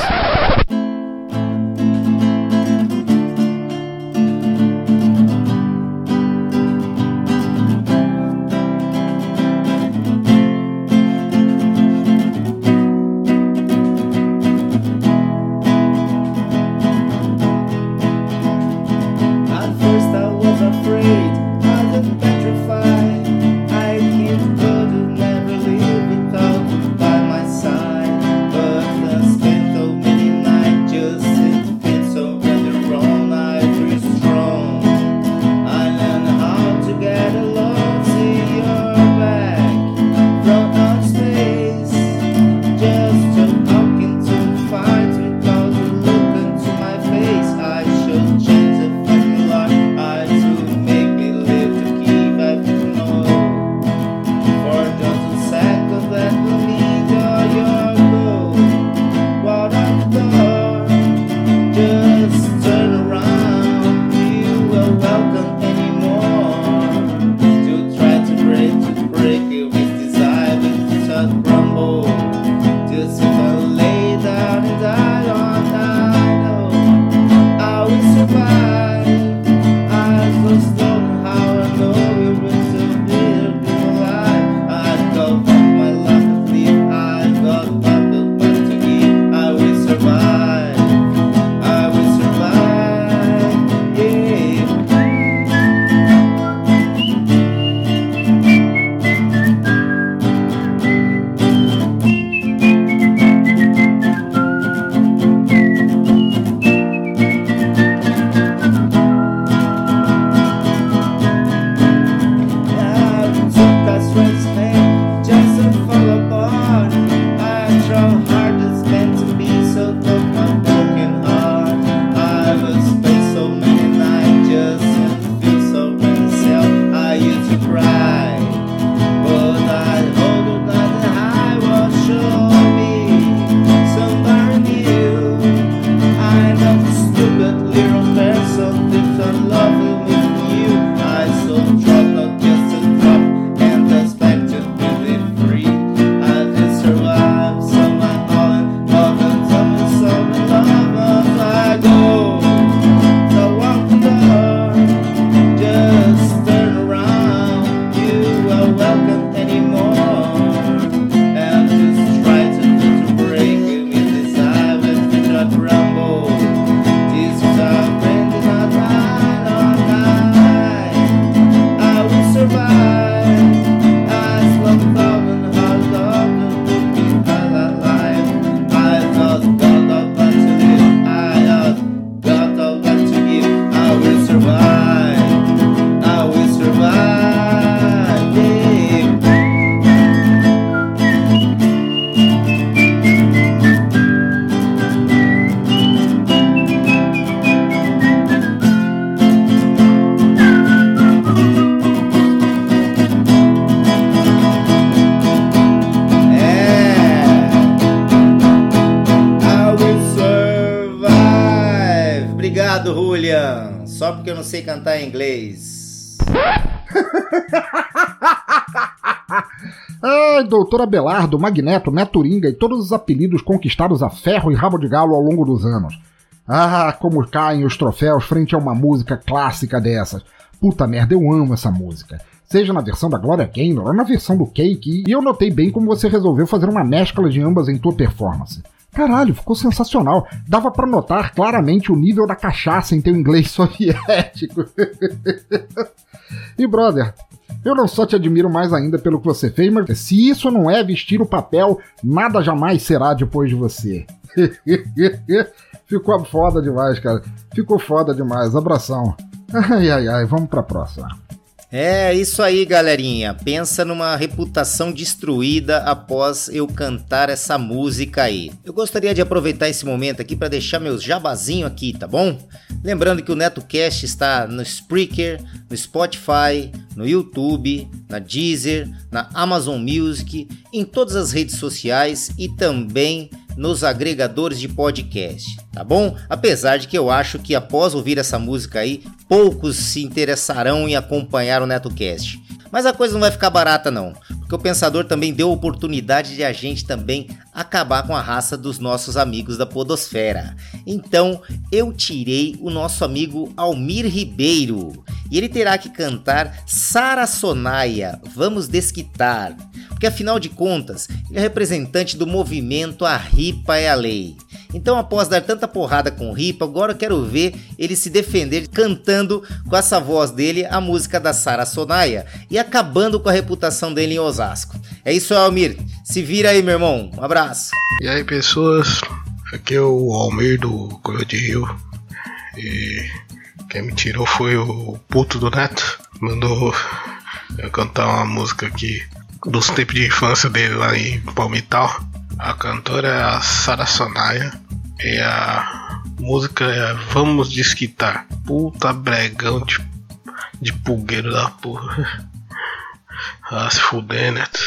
Cantar em inglês. Ai, doutor Abelardo, Magneto, Neturinga e todos os apelidos conquistados a ferro e rabo de galo ao longo dos anos. Ah, como caem os troféus frente a uma música clássica dessas. Puta merda, eu amo essa música. Seja na versão da Gloria Gaynor ou na versão do Cake, e eu notei bem como você resolveu fazer uma mescla de ambas em tua performance. Caralho, ficou sensacional. Dava pra notar claramente o nível da cachaça em teu inglês soviético. e brother, eu não só te admiro mais ainda pelo que você fez, mas se isso não é vestir o papel, nada jamais será depois de você. Ficou foda demais, cara. Ficou foda demais. Abração. Ai, ai, ai. Vamos pra próxima. É isso aí, galerinha. Pensa numa reputação destruída após eu cantar essa música aí. Eu gostaria de aproveitar esse momento aqui para deixar meus jabazinho aqui, tá bom? Lembrando que o NetoCast está no Spreaker, no Spotify, no YouTube, na Deezer, na Amazon Music, em todas as redes sociais e também nos agregadores de podcast, tá bom? Apesar de que eu acho que após ouvir essa música aí, poucos se interessarão em acompanhar o NetoCast. Mas a coisa não vai ficar barata não, porque o Pensador também deu oportunidade de a gente também acabar com a raça dos nossos amigos da podosfera. Então, eu tirei o nosso amigo Almir Ribeiro, e ele terá que cantar Sara Sonaia, Vamos Desquitar, porque afinal de contas, ele é representante do movimento A Ripa é a Lei. Então, após dar tanta porrada com o Ripa, agora eu quero ver ele se defender cantando com essa voz dele a música da Sara Sonaia e acabando com a reputação dele em Osasco. É isso, Almir. Se vira aí, meu irmão. Um abraço. E aí, pessoas? Aqui é o Almir do Coelho de Rio. E quem me tirou foi o puto do Neto. Mandou eu cantar uma música aqui dos tempos de infância dele lá em Palmital. A cantora é a Sara Sonaia e a música é Vamos Desquitar. Puta bregão de, de pulgueiro da porra. Ah, se fuder, Neto.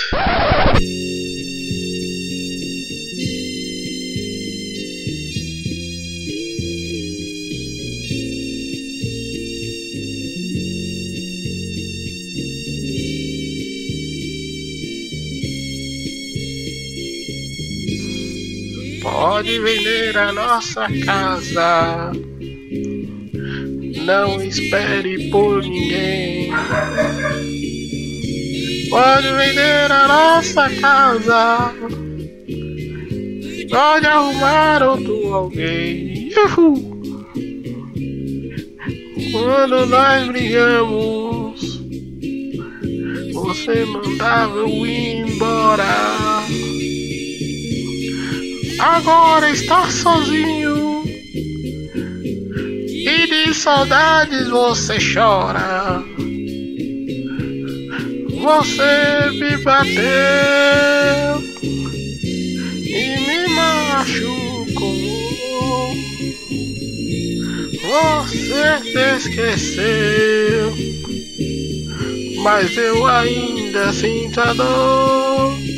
Pode vender a nossa casa. Não espere por ninguém. Pode vender a nossa casa. Pode arrumar outro alguém. Uhul. Quando nós brigamos, você mandava eu ir embora. Agora está sozinho e de saudades você chora. Você me bateu e me machucou. Você esqueceu, mas eu ainda sinto a dor.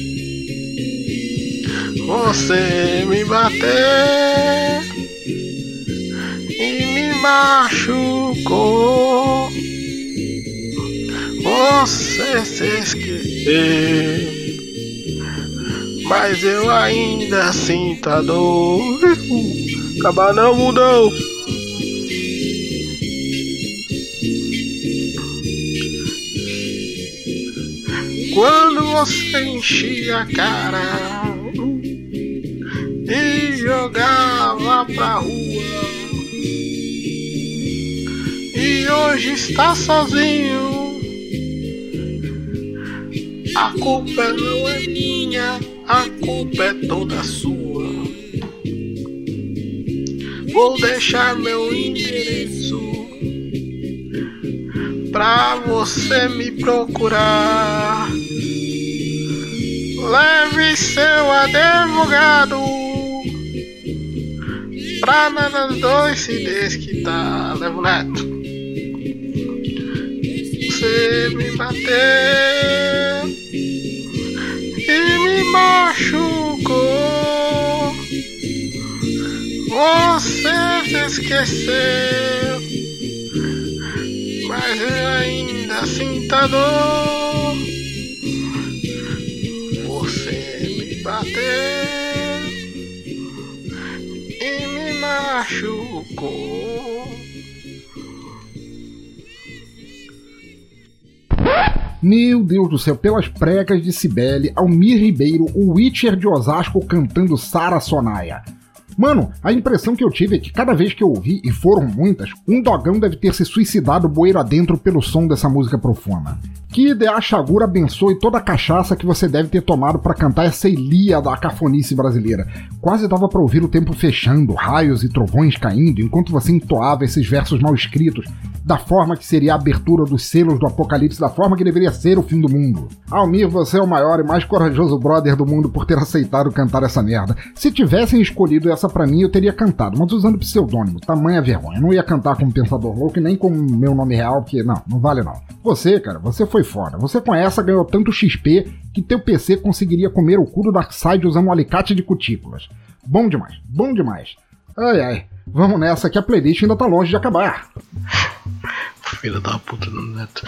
Você me bateu e me machucou. Você se esqueceu, mas eu ainda sinto a dor. Acabar não mudou. Quando você enchia a cara e jogava pra rua. E hoje está sozinho. A culpa não é minha, a culpa é toda sua. Vou deixar meu endereço pra você me procurar. Leve seu advogado pra Manas dois se desquitar, Levo Neto. Você me bateu e me machucou. Você se esqueceu, mas eu ainda sinto a dor. Você me bateu. Meu Deus do céu, pelas pregas de Cibele, Almir Ribeiro, o Witcher de Osasco cantando Sara Sonaia. Mano, a impressão que eu tive é que cada vez que eu ouvi, e foram muitas, um dogão deve ter se suicidado bueiro adentro pelo som dessa música profunda. Que ideia Chagura abençoe toda a cachaça que você deve ter tomado para cantar essa Ilíada da cafonice brasileira. Quase dava para ouvir o tempo fechando, raios e trovões caindo, enquanto você entoava esses versos mal escritos, da forma que seria a abertura dos selos do apocalipse, da forma que deveria ser o fim do mundo. Almir, você é o maior e mais corajoso brother do mundo por ter aceitado cantar essa merda. Se tivessem escolhido essa pra mim, eu teria cantado, mas usando pseudônimo, tamanha vergonha. Eu não ia cantar como Pensador Louco nem com meu nome real, porque não, não vale não. Você, cara, você foi foda. Você com essa ganhou tanto XP que teu PC conseguiria comer o cu do Darkseid usando um alicate de cutículas. Bom demais, bom demais. Ai ai, vamos nessa que a playlist ainda tá longe de acabar. Filha da puta do neto.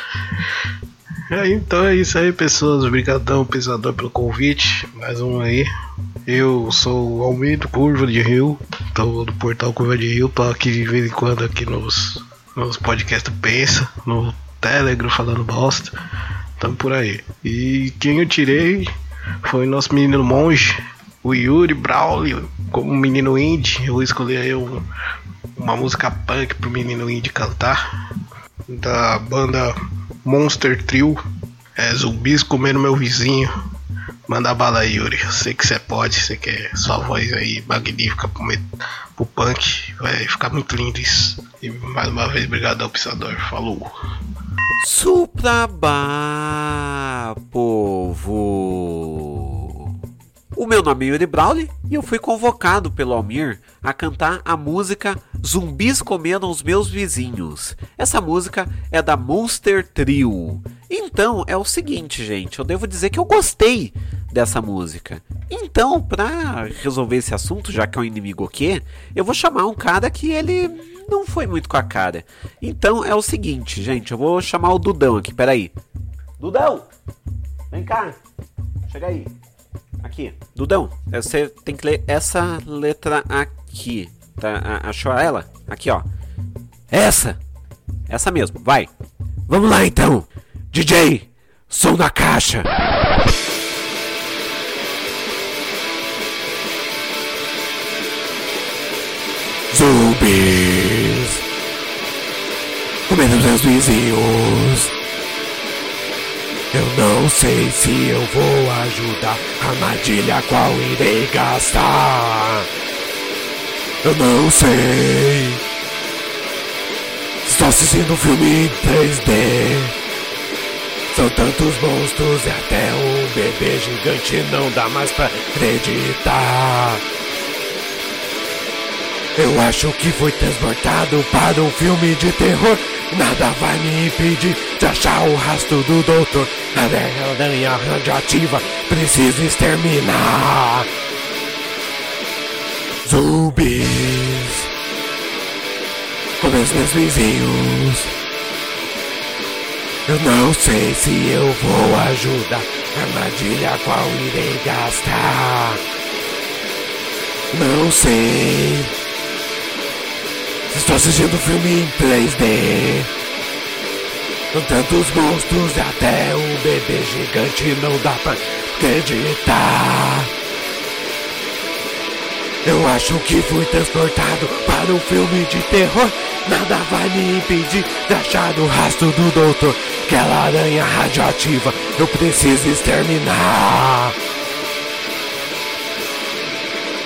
É, então é isso aí, pessoas. Obrigadão, Pensador, pelo convite. Mais um aí. Eu sou o Almeida Curva de Rio, tô do portal Curva de Rio, tô aqui de vez em quando aqui nos, nos podcasts do Pensa, no Telegram falando bosta. Tamo por aí. E quem eu tirei foi nosso menino monge, o Yuri Braulio, como menino indie. Eu escolhi aí um, uma música punk pro menino indie cantar. Da banda Monster Trio. É zumbis comendo meu vizinho. Manda bala aí, Yuri. Eu sei que você pode, você quer sua voz aí magnífica pro, me- pro punk. Vai ficar muito lindo isso. E mais uma vez, obrigado ao Pissador. Falou. Suprabá, povo! O meu nome é Yuri Brawley e eu fui convocado pelo Almir a cantar a música Zumbis Comendo os Meus Vizinhos. Essa música é da Monster Trio. Então é o seguinte, gente, eu devo dizer que eu gostei dessa música. Então, pra resolver esse assunto, já que é um inimigo o quê, eu vou chamar um cara que ele não foi muito com a cara. Então é o seguinte, gente, eu vou chamar o Dudão aqui, peraí. Dudão! Vem cá! Chega aí. Aqui. Dudão, você tem que ler essa letra aqui. Tá? Achou ela? Aqui, ó. Essa! Essa mesmo, vai. Vamos lá então! DJ, som na caixa! Zumbis! Comendo meus vizinhos! Eu não sei se eu vou ajudar. Armadilha qual irei gastar? Eu não sei. Estou assistindo um filme em 3D. São tantos monstros e até um bebê gigante não dá mais pra acreditar. Eu acho que fui transportado para um filme de terror. Nada vai me impedir de achar o rastro do doutor. A aranha radioativa preciso exterminar. Zumbis. Como os meus vizinhos. Eu não sei se eu vou ajudar. Armadilha qual irei gastar. Não sei. Estou assistindo filme em 3D. Com tantos monstros e até um bebê gigante não dá pra acreditar. Eu acho que fui transportado para um filme de terror. Nada vai me impedir de achar o rastro do doutor. Aquela aranha radioativa eu preciso exterminar.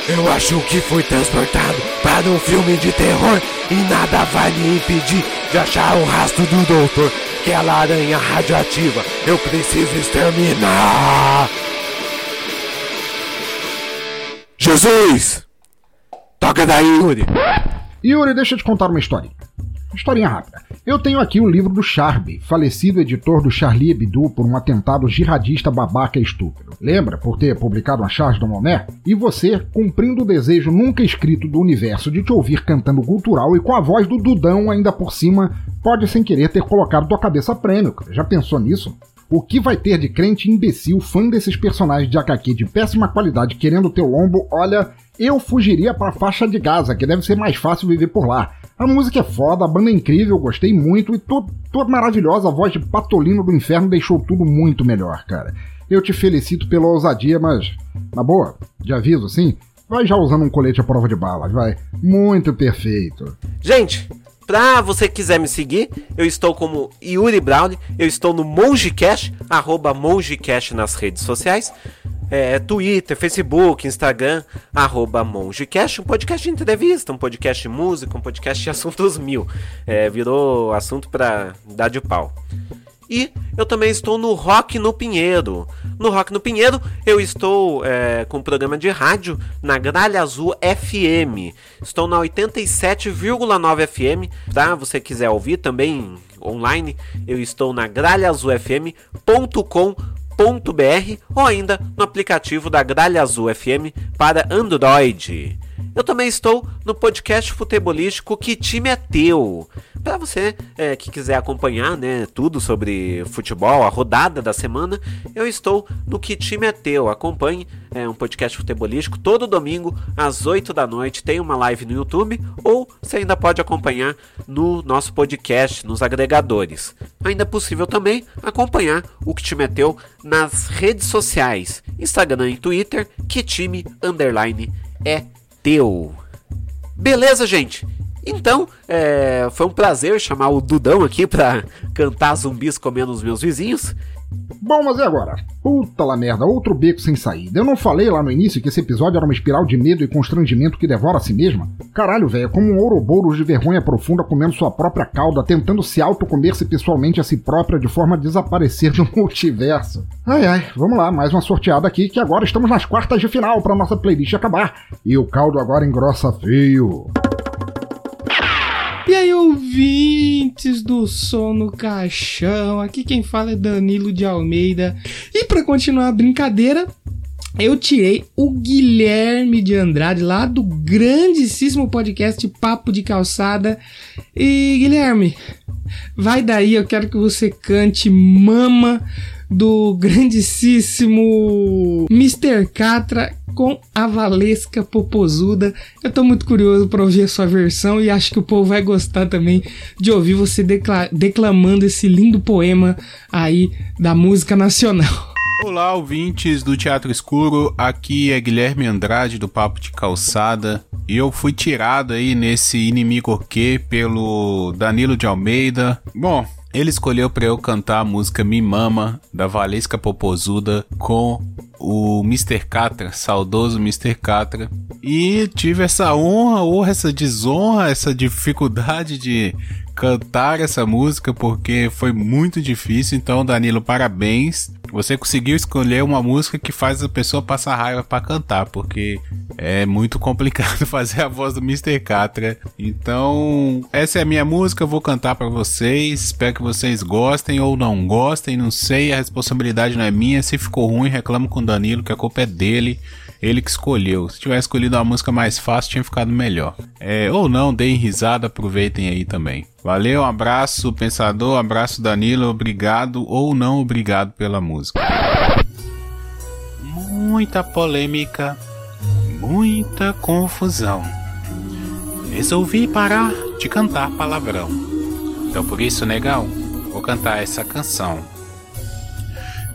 Eu acho que fui transportado para um filme de terror e nada vai me impedir de achar o rastro do doutor. Aquela aranha radioativa eu preciso exterminar. Jesus! Toca daí, Yuri! Yuri, deixa eu te contar uma historinha. Historinha rápida. Eu tenho aqui o livro do Charby, falecido editor do Charlie Hebdo por um atentado jihadista babaca e estúpido. Lembra por ter publicado uma charge do Momé? E você, cumprindo o desejo nunca escrito do universo de te ouvir cantando cultural e com a voz do Dudão ainda por cima, pode sem querer ter colocado tua cabeça a prêmio. Já pensou nisso? O que vai ter de crente imbecil fã desses personagens de HQ de péssima qualidade querendo teu lombo? Olha, eu fugiria pra faixa de Gaza, que deve ser mais fácil viver por lá. A música é foda, a banda é incrível, gostei muito e to- toda maravilhosa, a voz de Patolino do Inferno deixou tudo muito melhor, cara. Eu te felicito pela ousadia, mas, na boa, de aviso assim, vai já usando um colete à prova de balas, vai. Muito perfeito. Gente, pra você quiser me seguir, eu estou como Yuri Brown, eu estou no Mongecast, arroba Mongecast nas redes sociais. É, Twitter, Facebook, Instagram, arroba Mongecast, um podcast de entrevista, um podcast de música, um podcast de assuntos mil. É, virou assunto pra dar de pau. E eu também estou no Rock no Pinheiro. No Rock no Pinheiro eu estou é, com um programa de rádio na Gralha Azul FM. Estou na 87,9 FM. Tá? Você quiser ouvir também online, eu estou na gralhaazulfm.com.br ou ainda no aplicativo da Gralha Azul FM para Android. Eu também estou no podcast futebolístico Que Time é Teu? Para você é, que quiser acompanhar né, tudo sobre futebol, a rodada da semana, eu estou no Que Time é Teu? Acompanhe, é um podcast futebolístico todo domingo às 8 da noite. Tem uma live no YouTube ou você ainda pode acompanhar no nosso podcast, nos agregadores. Ainda é possível também acompanhar o Que Time é Teu nas redes sociais, Instagram e Twitter, Que Time Underline é teu. Beleza, gente? Então, é, foi um prazer chamar o Dudão aqui pra cantar zumbis comendo os meus vizinhos. Bom, mas e agora? Puta la merda, outro beco sem saída. Eu não falei lá no início que esse episódio era uma espiral de medo e constrangimento que devora a si mesma? Caralho, velho, é como um ouroboros de vergonha profunda comendo sua própria cauda, tentando se auto-comer-se pessoalmente a si própria de forma a desaparecer de um multiverso. Ai ai, vamos lá, mais uma sorteada aqui que agora estamos nas quartas de final pra nossa playlist acabar. E o caldo agora engrossa feio. E aí, ouvintes do Som no Caixão, aqui quem fala é Danilo de Almeida. E para continuar a brincadeira, eu tirei o Guilherme de Andrade lá do grandíssimo podcast Papo de Calçada. E Guilherme, vai daí, eu quero que você cante Mama do grandíssimo Mr. Catra com a Valesca Popozuda. Eu tô muito curioso para ouvir a sua versão e acho que o povo vai gostar também de ouvir você decla- declamando esse lindo poema aí da música nacional. Olá, ouvintes do Teatro Escuro. Aqui é Guilherme Andrade do Papo de Calçada. E eu fui tirado aí nesse inimigo que pelo Danilo de Almeida. Bom, ele escolheu para eu cantar a música Me Mama da Valesca Popozuda com o Mr. Catra, saudoso Mr. Catra. E tive essa honra ou essa desonra, essa dificuldade de cantar essa música porque foi muito difícil. Então, Danilo, parabéns. Você conseguiu escolher uma música que faz a pessoa passar raiva para cantar, porque é muito complicado fazer a voz do Mr. Catra. Então, essa é a minha música, eu vou cantar para vocês. Espero que vocês gostem ou não gostem, não sei, a responsabilidade não é minha. Se ficou ruim, reclamo com o Danilo, que a culpa é dele. Ele que escolheu. Se tivesse escolhido uma música mais fácil, tinha ficado melhor. É, ou não, deem risada, aproveitem aí também. Valeu, abraço, pensador, abraço, Danilo, obrigado ou não obrigado pela música. Muita polêmica, muita confusão. Resolvi parar de cantar palavrão. Então por isso, negão, vou cantar essa canção.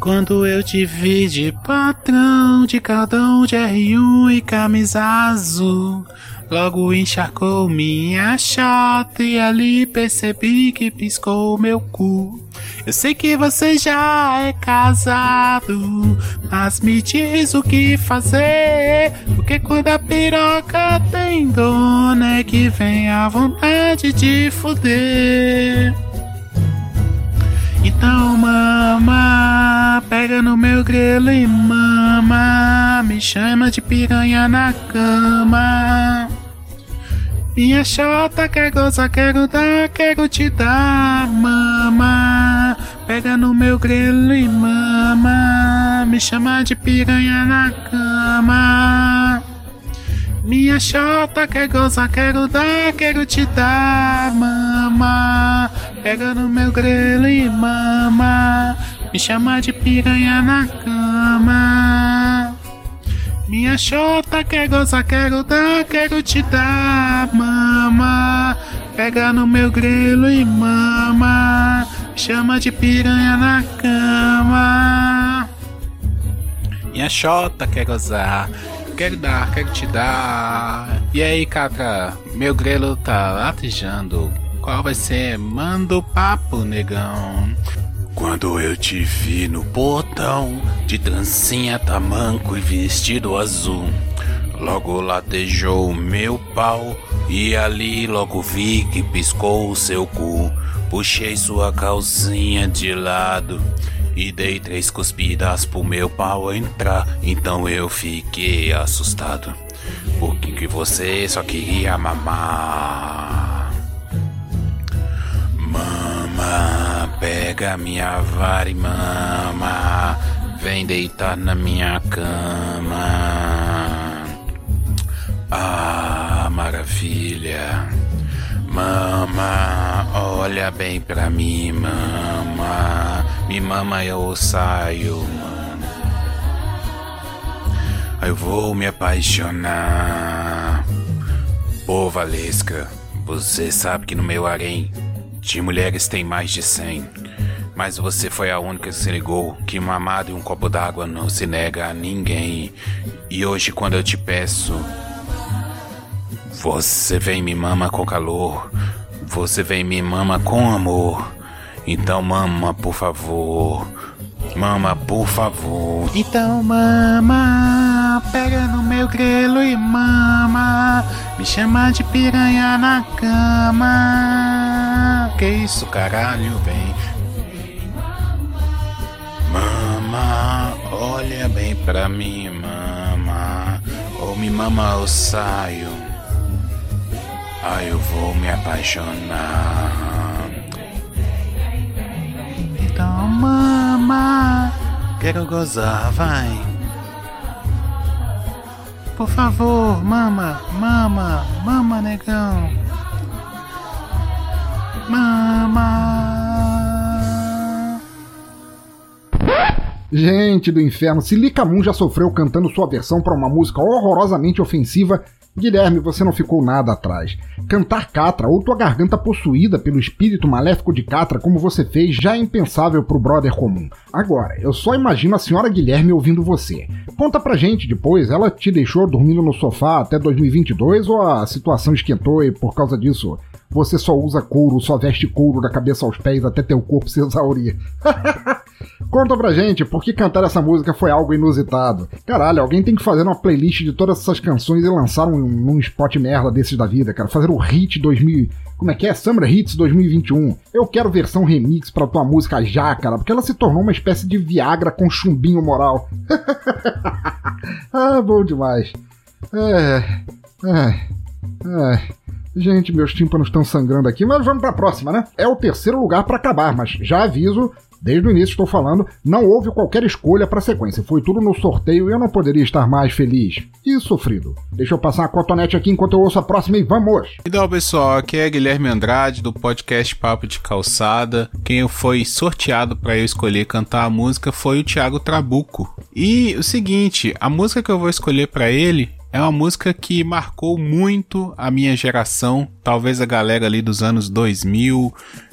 Quando eu te vi de patrão, de cardão de R1 e camisa azul, logo encharcou minha chata e ali percebi que piscou meu cu. Eu sei que você já é casado, mas me diz o que fazer, porque quando a piroca tem dona é que vem a vontade de fuder. Pega no meu grelo e mama, me chama de piranha na cama. Minha chota quer gozar, quero dar, quero te dar, mama. Pega no meu grelo e mama. Me chama de piranha na cama. Minha chota quer gozar, quero dar, quero te dar, mama. Pega no meu grelo e mama. Me chama de piranha na cama. Minha chota quer gozar, quero dar, quero te dar, mama. Pega no meu grelo e mama. Me chama de piranha na cama. Minha chota quer gozar, quero dar, quero te dar. E aí, Catra, meu grelo tá latejando. Qual vai ser? Manda o papo, negão. Quando eu te vi no portão, de trancinha tamanco e vestido azul, logo latejou o meu pau, e ali logo vi que piscou o seu cu. Puxei sua calcinha de lado e dei três cuspidas pro meu pau entrar, então eu fiquei assustado, porque que você só queria mamar. Mama, pega minha vara e mama, vem deitar na minha cama. Ah, maravilha. Mama, olha bem pra mim, mama. Me mama eu saio, mano. Eu vou me apaixonar. Pô, Valesca, você sabe que no meu harém de mulheres tem mais de cem. Mas você foi a única que se ligou que mamado e um copo d'água não se nega a ninguém. E hoje, quando eu te peço, você vem me mama com calor. Você vem me mama com amor. Então mama, por favor. Mama, por favor. Então mama, pega no meu grelo e mama. Me chama de piranha na cama. Que isso, caralho, vem. Mama, olha bem pra mim, mama. Ou me mama ou saio. Ah, eu vou me apaixonar. Então, mama, quero gozar, vai. Por favor, mama, mama, mama, negão. Mama. Gente do inferno, se Licamun já sofreu cantando sua versão para uma música horrorosamente ofensiva, Guilherme, você não ficou nada atrás. Cantar Catra ou tua garganta possuída pelo espírito maléfico de Catra, como você fez, já é impensável pro brother comum. Agora, eu só imagino a senhora Guilherme ouvindo você. Conta pra gente depois, ela te deixou dormindo no sofá até 2022 ou a situação esquentou e por causa disso você só usa couro, só veste couro da cabeça aos pés até teu corpo se exaurir? Conta pra gente por que cantar essa música foi algo inusitado. Caralho, alguém tem que fazer uma playlist de todas essas canções e lançar um, um spot merda desses da vida, cara. Fazer o hit 2000. Como é que é? Summer Hits 2021. Eu quero versão remix pra tua música já, cara, porque ela se tornou uma espécie de Viagra com chumbinho moral. ah, bom demais. É. É. É. Gente, meus tímpanos estão sangrando aqui, mas vamos pra próxima, né? É o terceiro lugar pra acabar, mas já aviso, desde o início estou falando, não houve qualquer escolha pra sequência. Foi tudo no sorteio e eu não poderia estar mais feliz e sofrido. Deixa eu passar a cotonete aqui enquanto eu ouço a próxima e vamos! Então, pessoal, aqui é Guilherme Andrade do podcast Papo de Calçada. Quem foi sorteado para eu escolher cantar a música foi o Thiago Trabuco. E o seguinte, a música que eu vou escolher para ele é uma música que marcou muito a minha geração, talvez a galera ali dos anos 2000,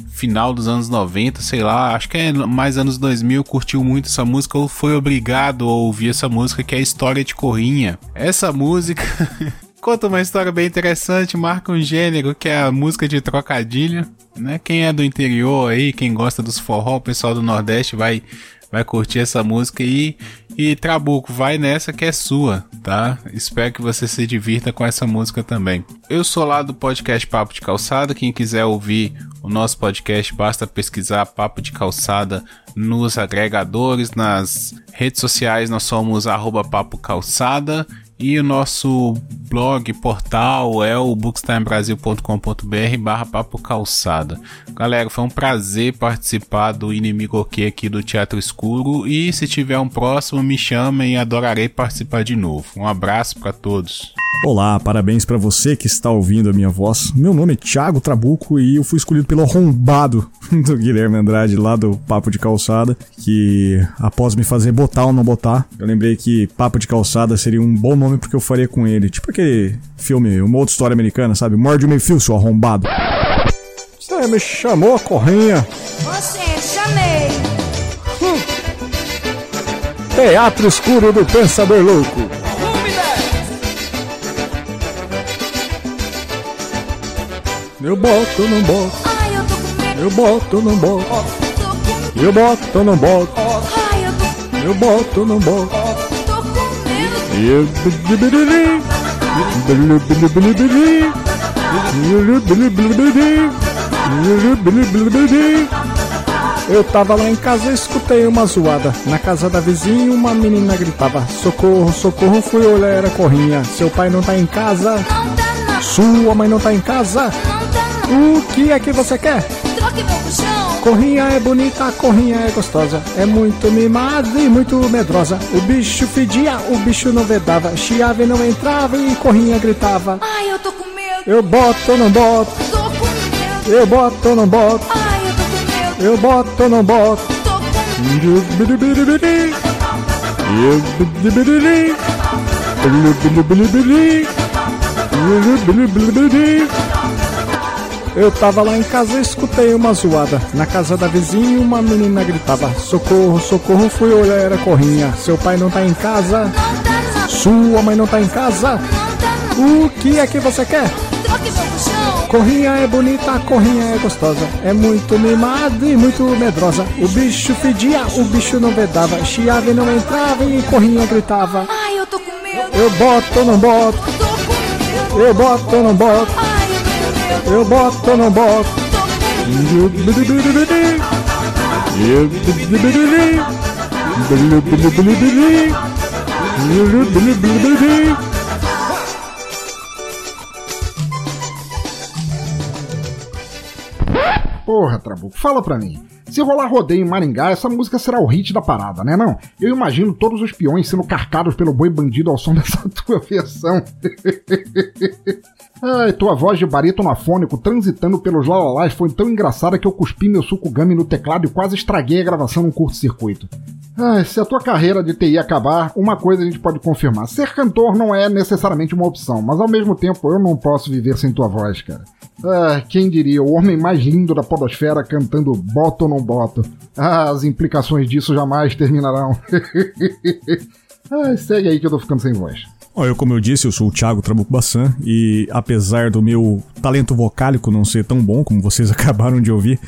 final dos anos 90, sei lá, acho que é mais anos 2000, curtiu muito essa música ou foi obrigado a ouvir essa música que é a História de Corrinha. Essa música conta uma história bem interessante, marca um gênero que é a música de trocadilho, né? Quem é do interior aí, quem gosta dos forró, o pessoal do Nordeste vai vai curtir essa música aí. E Trabuco, vai nessa que é sua, tá? Espero que você se divirta com essa música também. Eu sou lá do podcast Papo de Calçada. Quem quiser ouvir o nosso podcast, basta pesquisar Papo de Calçada nos agregadores, nas redes sociais. Nós somos Papo Calçada. E o nosso blog, portal é o bookstimebrasil.com.br barra papo calçada. Galera, foi um prazer participar do Inimigo Ok aqui do Teatro Escuro e se tiver um próximo me chamem e adorarei participar de novo. Um abraço para todos. Olá, parabéns pra você que está ouvindo a minha voz. Meu nome é Thiago Trabuco e eu fui escolhido pelo arrombado do Guilherme Andrade lá do Papo de Calçada, que após me fazer botar ou não botar, eu lembrei que Papo de Calçada seria um bom nome porque eu faria com ele. Tipo aquele filme, uma outra história americana, sabe? Morde o meio fio, seu arrombado. Você me chamou, corrinha. Você, chamei. Teatro Escuro do Pensador Louco. Eu boto, não boto. Eu boto, não boto. Eu boto, não boto. Eu boto, não boto. Eu. Eu tava lá em casa e escutei uma zoada. Na casa da vizinha, uma menina gritava: Socorro, socorro, fui olhar, era corrinha. Seu pai não tá em casa. Sua mãe não tá em casa. O que é que você quer? Troque meu puxão. Corrinha é bonita, corrinha é gostosa. É muito mimada e muito medrosa. O bicho fedia, o bicho não vedava. Chiava e não entrava e corrinha gritava. Ai, eu tô com medo. Eu boto ou não boto? Tô com medo. Eu boto ou não boto? Ai, eu tô com medo. Eu boto ou não boto? Tô com Bilibili. Eu tava lá em casa e escutei uma zoada. Na casa da vizinha, uma menina gritava: Socorro, socorro, fui olhar, era corrinha. Seu pai não tá em casa. Sua mãe não tá em casa. O que é que você quer? Corrinha é bonita, corrinha é gostosa. É muito mimada e muito medrosa. O bicho fedia, o bicho não vedava. Chiava e não entrava e corrinha gritava. Ai, eu tô com medo. Eu boto ou não boto? Eu boto ou não boto? Eu boto ou não boto? Porra, Trabuco, fala pra mim. Se rolar rodeio em Maringá, essa música será o hit da parada, né não? Eu imagino todos os peões sendo carcados pelo boi bandido ao som dessa tua versão. Ai, tua voz de barítono afônico transitando pelos lalalás foi tão engraçada que eu cuspi meu suco gummy no teclado e quase estraguei a gravação num curto-circuito. Ai, se a tua carreira de TI acabar, uma coisa a gente pode confirmar: ser cantor não é necessariamente uma opção, mas ao mesmo tempo eu não posso viver sem tua voz, cara. Ah, quem diria, o homem mais lindo da podosfera cantando boto ou não boto. Ah, as implicações disso jamais terminarão. ah, segue aí que eu tô ficando sem voz. Eu, como eu disse, eu sou o Thiago Trabuco Bassan e apesar do meu talento vocálico não ser tão bom como vocês acabaram de ouvir,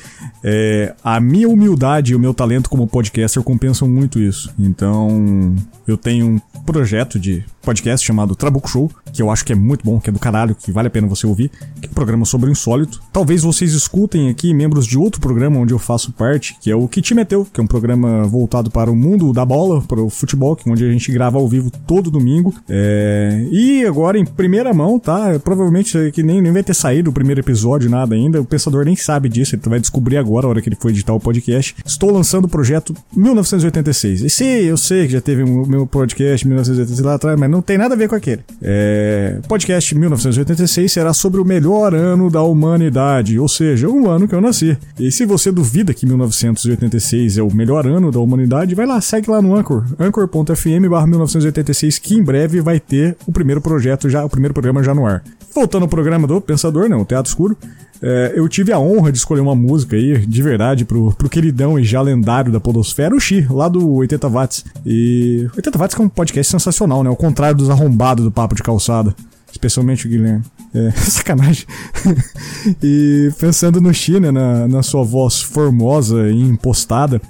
é, a minha humildade e o meu talento como podcaster compensam muito isso. Então, eu tenho um projeto de podcast chamado Trabuco Show, que eu acho que é muito bom, que é do caralho, que vale a pena você ouvir, que é um programa sobre o insólito. Talvez vocês escutem aqui membros de outro programa onde eu faço parte, que é o Que Te Meteu, que é um programa voltado para o mundo da bola, para o futebol, é onde a gente grava ao vivo todo domingo. É... E agora em primeira mão, tá? Provavelmente é que nem, nem vai ter saído o primeiro episódio, nada ainda. O pensador nem sabe disso, ele vai descobrir agora, a hora que ele for editar o podcast. Estou lançando o projeto 1986. Esse eu sei que já teve o meu podcast 1986 lá atrás, mas não tem nada a ver com aquele. É... Podcast 1986 será sobre o melhor ano da humanidade, ou seja, o ano que eu nasci. E se você duvida que 1986 é o melhor ano da humanidade, vai lá, segue lá no Anchor, anchor.fm 1986, que em breve vai ter o primeiro projeto já, o primeiro programa já no ar. Voltando ao programa do Pensador, não, o Teatro Escuro, é, eu tive a honra de escolher uma música aí, de verdade, pro, pro queridão e já lendário da podosfera, o Xi, lá do 80 Watts. E 80 Watts é um podcast sensacional, né? Ao contrário dos arrombados do Papo de Calçada. Especialmente o Guilherme. É, sacanagem. e pensando no Xi, né, na, na sua voz formosa e impostada,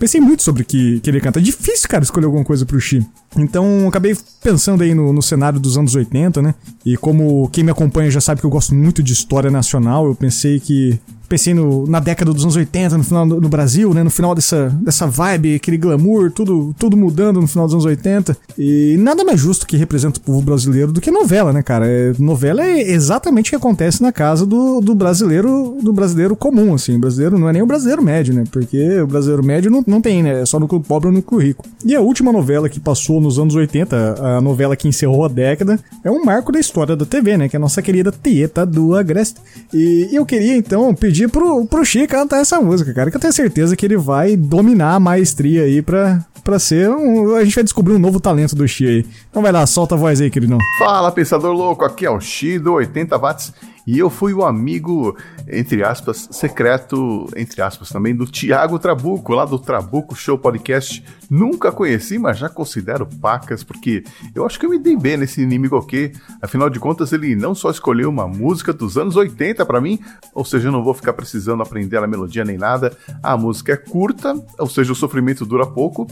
pensei muito sobre que, que ele canta. É difícil, cara, escolher alguma coisa pro Xi. Então, acabei pensando aí no, no, cenário dos anos 80, né? E como quem me acompanha já sabe que eu gosto muito de história nacional, eu pensei que pensei no, na década dos anos 80, no final no Brasil, né? No final dessa, dessa vibe, aquele glamour, tudo, tudo mudando no final dos anos 80. E nada mais justo que representa o povo brasileiro do que novela, né, cara? É, novela é exatamente o que acontece na casa do, do brasileiro do brasileiro comum, assim. O brasileiro não é nem o brasileiro médio, né? Porque o brasileiro médio não, não tem, né? É só no pobre ou no rico. E a última novela que passou nos anos 80, a novela que encerrou a década, é um marco da história da TV, né? Que é a nossa querida Tieta do Agreste. E eu queria então pedir pro, pro Chico cantar essa música, cara, que eu tenho certeza que ele vai dominar a maestria aí pra, pra ser um. A gente vai descobrir um novo talento do Xi aí. Então vai lá, solta a voz aí, queridão. Fala, pensador louco, aqui é o Xi do 80 watts e eu fui o amigo, entre aspas, secreto, entre aspas também, do Tiago Trabuco, lá do Trabuco Show Podcast. Nunca conheci, mas já considero pacas, porque eu acho que eu me dei bem nesse inimigo ok. Afinal de contas, ele não só escolheu uma música dos anos 80 para mim, ou seja, eu não vou ficar precisando aprender a melodia nem nada. A música é curta, ou seja, o sofrimento dura pouco.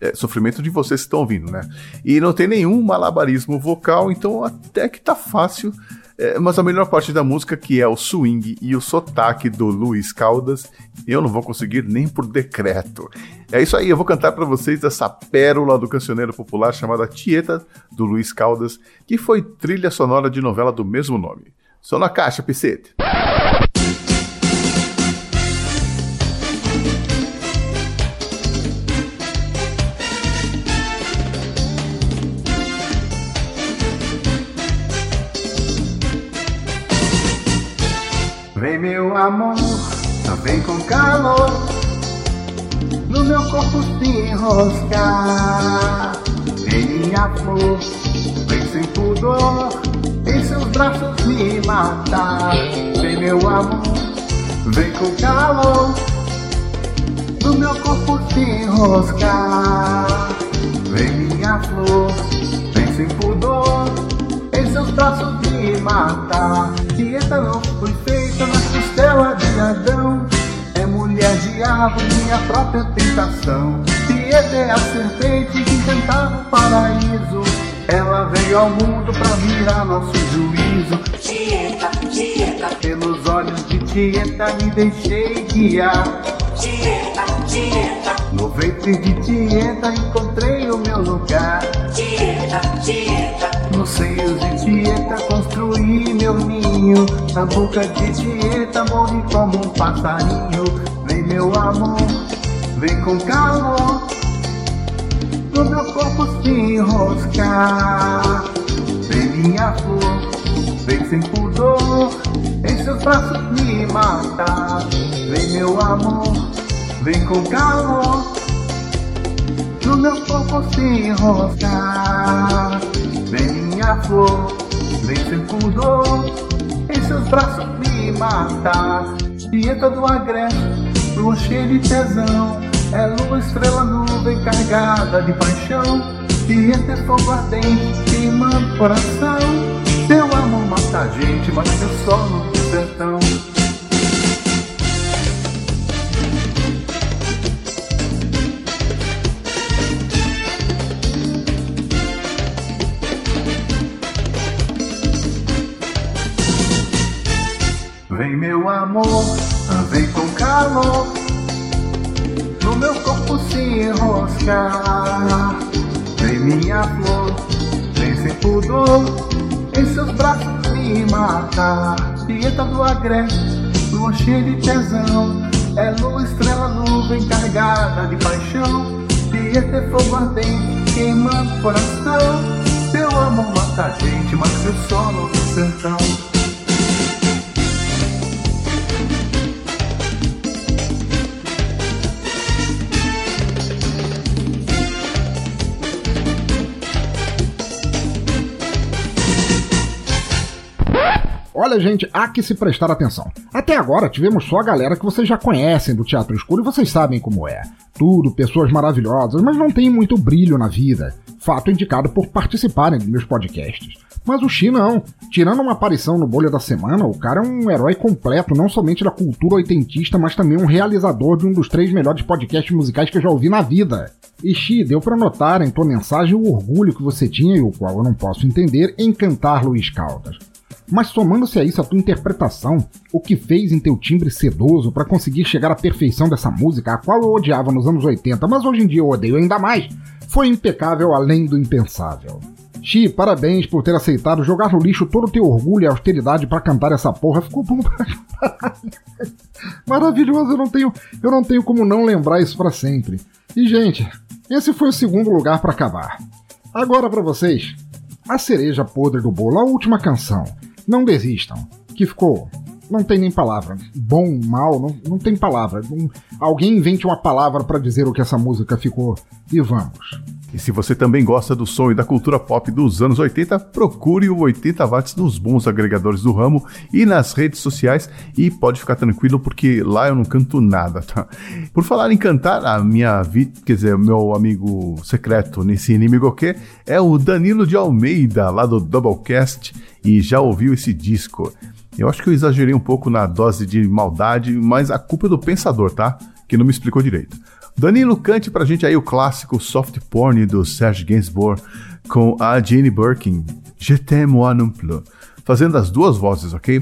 É, sofrimento de vocês que estão ouvindo, né? E não tem nenhum malabarismo vocal, então até que tá fácil. É, mas a melhor parte da música, que é o swing e o sotaque do Luiz Caldas, eu não vou conseguir nem por decreto. É isso aí, eu vou cantar para vocês essa pérola do cancioneiro popular chamada Tieta, do Luiz Caldas, que foi trilha sonora de novela do mesmo nome. Só na caixa, Picete. Amor, vem com calor No meu corpo se enroscar. Vem minha flor, vem sem pudor Em seus braços me matar. Vem meu amor, vem com calor No meu corpo se enroscar. Vem minha flor, vem sem pudor Em seus braços me matar. Dieta não foi feita na costela de Adão É mulher diabo, minha própria tentação. Dieta é a serpente que encantava o paraíso Ela veio ao mundo pra virar nosso juízo. Dieta, dieta Pelos olhos de Tieta me deixei guiar. Dieta, dieta No ventre de Tieta encontrei o meu lugar. Dieta, dieta Nos seios de Tieta construí meu ninho. Na boca de Tieta morri como um passarinho. Vem meu amor, vem com calor No meu corpo se enroscar. Vem minha flor, vem sem pudor Em seus braços me matar. Vem meu amor, vem com calor No meu corpo se enroscar Vem minha flor, vem sem Em seus braços me matar Dieta do agreste, lua cheia de tesão É lua, estrela, nuvem carregada de paixão. Dieta é fogo ardente, queimando o coração. Teu amor mata a gente, mas teu sol no sertão Vem meu amor, vem com calor. No meu corpo se enroscar Vem minha flor, vem sem pudor. Em seus braços me matar Dieta do agreste, lua cheia de tesão. É lua, estrela, nuvem carregada de paixão. Dieta é fogo ardente, queimando o coração. Teu amor mata a gente, mas teu sono no sertão Olha, gente, há que se prestar atenção. Até agora tivemos só a galera que vocês já conhecem do Teatro Escuro e vocês sabem como é. Tudo, pessoas maravilhosas, mas não tem muito brilho na vida. Fato indicado por participarem dos meus podcasts. Mas o Xi não. Tirando uma aparição no Bolha da Semana, o cara é um herói completo, não somente da cultura oitentista, mas também um realizador de um dos três melhores podcasts musicais que eu já ouvi na vida. E Xi, deu para notar em tua mensagem o orgulho que você tinha, e o qual eu não posso entender, em cantar Luiz Caldas. Mas somando-se a isso a tua interpretação, o que fez em teu timbre sedoso para conseguir chegar à perfeição dessa música, a qual eu odiava nos anos 80, mas hoje em dia eu odeio ainda mais, foi impecável além do impensável. Xi, parabéns por ter aceitado jogar no lixo todo o teu orgulho e austeridade para cantar essa porra. Ficou bom pra caralho. Maravilhoso, eu não tenho, eu não tenho como não lembrar isso para sempre. E gente, esse foi o segundo lugar para acabar. Agora para vocês, a cereja podre do bolo, a última canção. Não desistam, que ficou não tem nem palavra. Bom, mal, não, não tem palavra. Alguém invente uma palavra para dizer o que essa música ficou. E vamos. E se você também gosta do som e da cultura pop dos anos 80, procure o 80 watts nos bons agregadores do ramo e nas redes sociais e pode ficar tranquilo porque lá eu não canto nada, tá? Por falar em cantar, a minha vida, quer dizer, meu amigo secreto nesse inimigo que é o Danilo de Almeida, lá do Doublecast, e já ouviu esse disco. Eu acho que eu exagerei um pouco na dose de maldade, mas a culpa é do pensador, tá? Que não me explicou direito. Danilo, cante pra gente aí o clássico soft porn do Serge Gainsbourg com a Jane Birkin, Je t'aime moi non plus, fazendo as duas vozes, ok?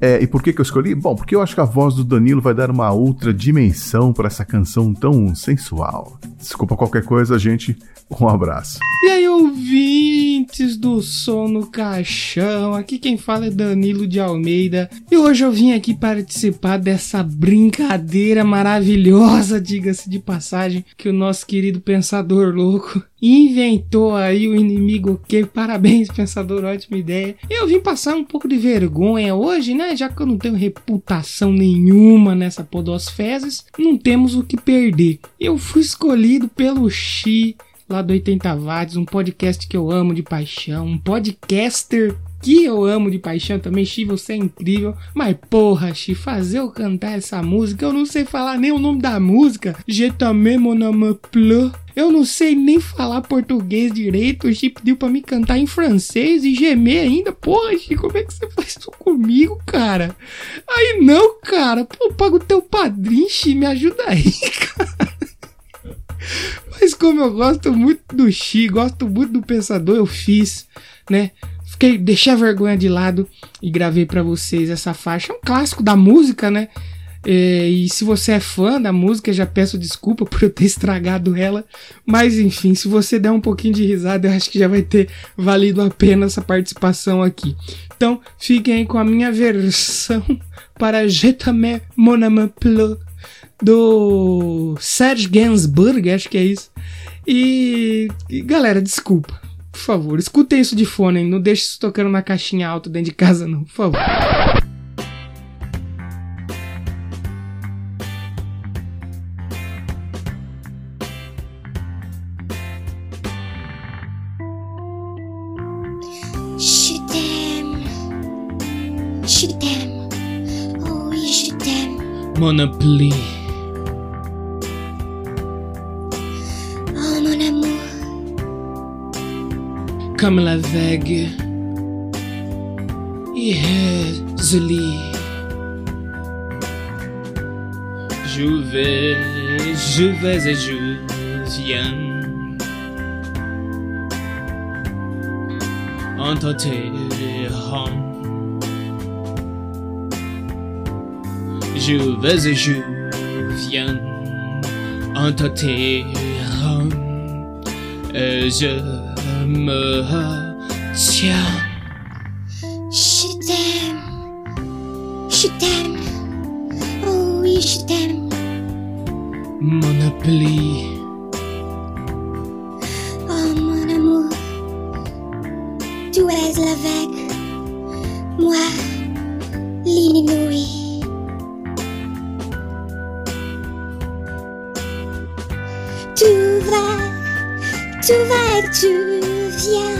É, e por que, que eu escolhi? Bom, porque eu acho que a voz do Danilo vai dar uma outra dimensão para essa canção tão sensual. Desculpa qualquer coisa, gente. Um abraço. E aí, ouvintes do Som no Caixão, aqui quem fala é Danilo de Almeida. E hoje eu vim aqui participar dessa brincadeira maravilhosa, diga-se de passagem, que o nosso querido Pensador Louco inventou aí o inimigo que? Parabéns pensador ótima ideia. Eu vim passar um pouco de vergonha hoje né? Já que eu não tenho reputação nenhuma nessa podosfezes não temos o que perder. Eu fui escolhido pelo Xi lá do 80 watts um podcast que eu amo de paixão um podcaster que eu amo de paixão também, Xi, você é incrível. Mas porra, Xi, fazer eu cantar essa música, eu não sei falar nem o nome da música. Je t'aime mon amour bleu. Eu não sei nem falar português direito. O Xi pediu pra me cantar em francês e gemer ainda. Porra, Xi, como é que você faz isso comigo, cara? Aí não, cara. Pô, paga o teu padrinho, Xi, me ajuda aí, cara. Mas como eu gosto muito do Xi, gosto muito do Pensador, eu fiz, né? Fiquei, deixei a vergonha de lado e gravei pra vocês essa faixa. É um clássico da música, né? É, e se você é fã da música, já peço desculpa por eu ter estragado ela. Mas enfim, se você der um pouquinho de risada, eu acho que já vai ter valido a pena essa participação aqui. Então, fiquem aí com a minha versão para Je t'aime do Serge Gainsbourg, acho que é isso. E, e, galera, desculpa. Por favor, escutem isso de fone, hein? não deixe isso tocando na caixinha alta dentro de casa, não, por favor. Je t'aime. Je t'aime. Oh oui, je t'aime. Monopoly. Comme la vague. Je vais, je vais et je viens. Entre tes. Je vais et je viens. Entre tes je me. Je t'aime. Je t'aime. Oh oui, je t'aime. Monopoly. Oh mon amour. Tu es la vague. Moi, l'inouï. Tu vas, tu vas et tu 家。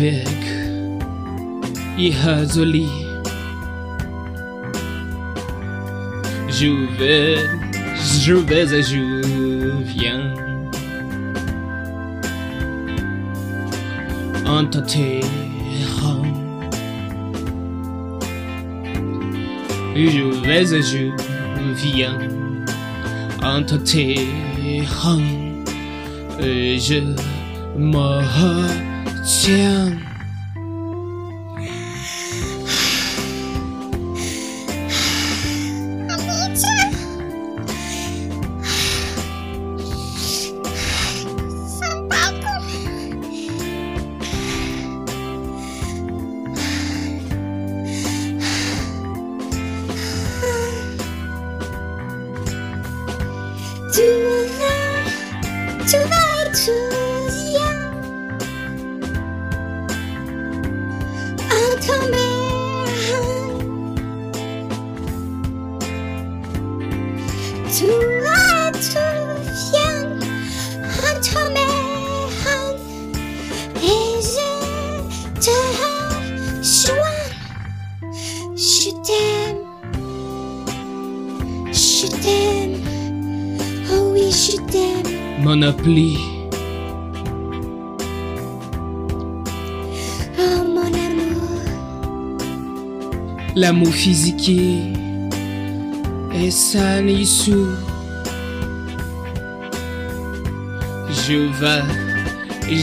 Vic. Il est joli. Je vais, je vais et je viens. En t'attirant. Je vais et je viens. En t'attirant. Et je meurs. 안.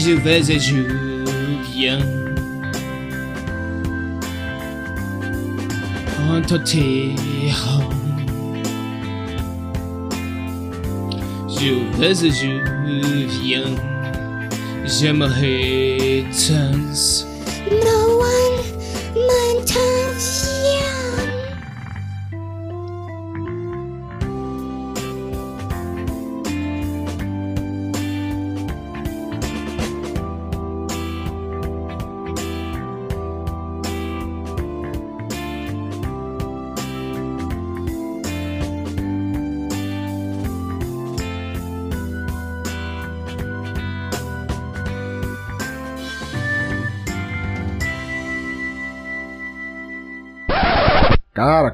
Je vais et je viens. Entre tes. Je vais et je viens. J'aimerais tant.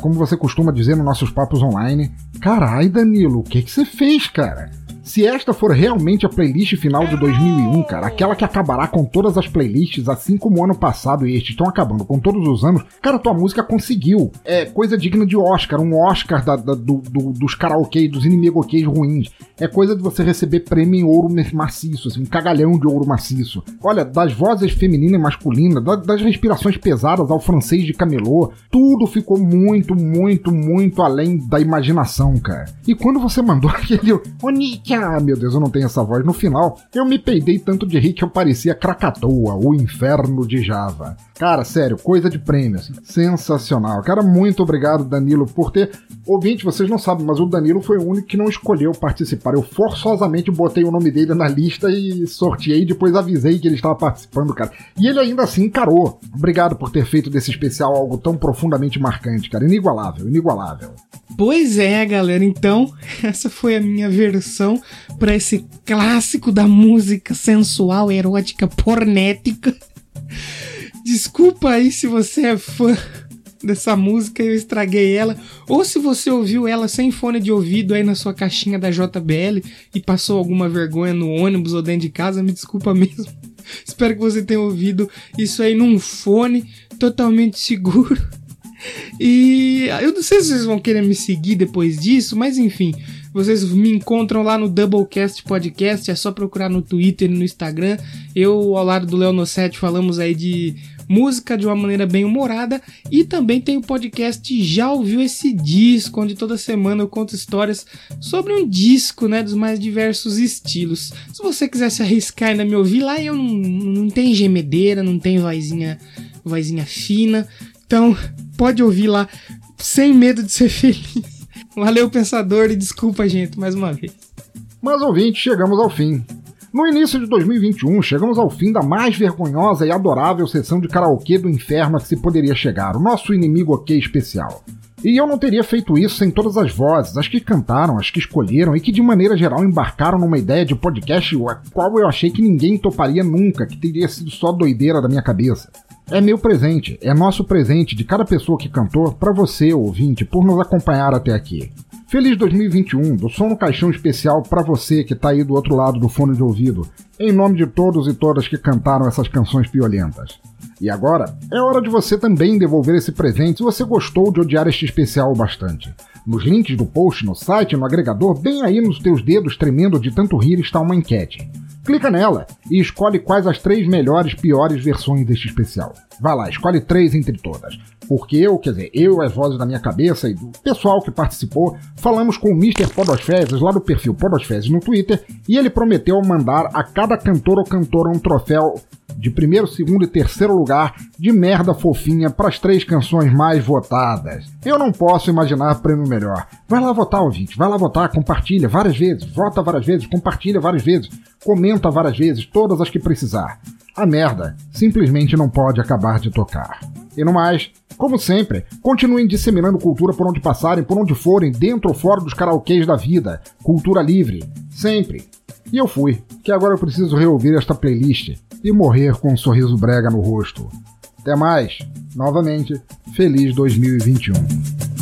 Como você costuma dizer nos nossos papos online, carai Danilo, o que que você fez, cara? Se esta for realmente a playlist final de 2001, cara, aquela que acabará com todas as playlists, assim como o ano passado e este estão acabando com todos os anos, cara, tua música conseguiu. É coisa digna de Oscar, um Oscar da- da- do- do- dos karaokê, dos inimigokês ruins. É coisa de você receber prêmio em ouro maciço, assim, um cagalhão de ouro maciço. Olha, das vozes feminina e masculina, da- das respirações pesadas ao francês de camelô, tudo ficou muito, muito, muito além da imaginação, cara. E quando você mandou aquele Onika, ah, meu Deus, eu não tenho essa voz no final, eu me peidei tanto de rir que eu parecia Krakatoa, o inferno de Java. Cara, sério, coisa de prêmio, assim, sensacional. Cara, muito obrigado, Danilo, por ter. Ouvinte, vocês não sabem, mas o Danilo foi o único que não escolheu participar. Eu forçosamente botei o nome dele na lista e sorteei depois avisei que ele estava participando, cara. E ele ainda assim encarou. Obrigado por ter feito desse especial algo tão profundamente marcante, cara. Inigualável, inigualável. Pois é, galera. Então, essa foi a minha versão para esse clássico da música sensual, erótica, pornética. Desculpa aí se você é fã dessa música eu estraguei ela, ou se você ouviu ela sem fone de ouvido aí na sua caixinha da JBL e passou alguma vergonha no ônibus ou dentro de casa, me desculpa mesmo. Espero que você tenha ouvido isso aí num fone totalmente seguro. E eu não sei se vocês vão querer me seguir depois disso, mas enfim, vocês me encontram lá no Doublecast Podcast, é só procurar no Twitter e no Instagram. Eu, ao lado do Leonossete, falamos aí de música de uma maneira bem humorada e também tem o podcast Já Ouviu Esse Disco, onde toda semana eu conto histórias sobre um disco, né, dos mais diversos estilos. Se você quiser se arriscar ainda me ouvir lá, eu não, não tenho gemedeira, não tenho vozinha, vozinha fina, então pode ouvir lá sem medo de ser feliz. Valeu, pensador, e desculpa, gente, mais uma vez. Mas, ouvinte, chegamos ao fim. No início de 2021, chegamos ao fim da mais vergonhosa e adorável sessão de karaokê do inferno a que se poderia chegar, o nosso inimigo ok especial. E eu não teria feito isso sem todas as vozes, as que cantaram, as que escolheram e que de maneira geral embarcaram numa ideia de podcast a qual eu achei que ninguém toparia nunca, que teria sido só doideira da minha cabeça. É meu presente, é nosso presente de cada pessoa que cantou para você, ouvinte, por nos acompanhar até aqui. Feliz 2021, do som no caixão especial para você que tá aí do outro lado do fone de ouvido, em nome de todos e todas que cantaram essas canções piolentas. E agora, é hora de você também devolver esse presente se você gostou de odiar este especial bastante. Nos links do post, no site, no agregador, bem aí nos teus dedos tremendo de tanto rir está uma enquete. Clica nela e escolhe quais as três melhores piores versões deste especial. Vai lá, escolhe três entre todas. Porque eu, quer dizer, eu, as vozes da minha cabeça e do pessoal que participou, falamos com o Mr. Podosfezes lá do perfil Podosfezes no Twitter e ele prometeu mandar a cada cantor ou cantora um troféu de primeiro, segundo e terceiro lugar de merda fofinha para as três canções mais votadas. Eu não posso imaginar prêmio melhor. Vai lá votar, ouvinte, vai lá votar, compartilha várias vezes, vota várias vezes, compartilha várias vezes, comenta várias vezes, todas as que precisar. A merda simplesmente não pode acabar de tocar. E no mais, como sempre, continuem disseminando cultura por onde passarem, por onde forem, dentro ou fora dos karaokês da vida. Cultura livre. Sempre. E eu fui, que agora eu preciso reouvir esta playlist e morrer com um sorriso brega no rosto. Até mais. Novamente, feliz 2021.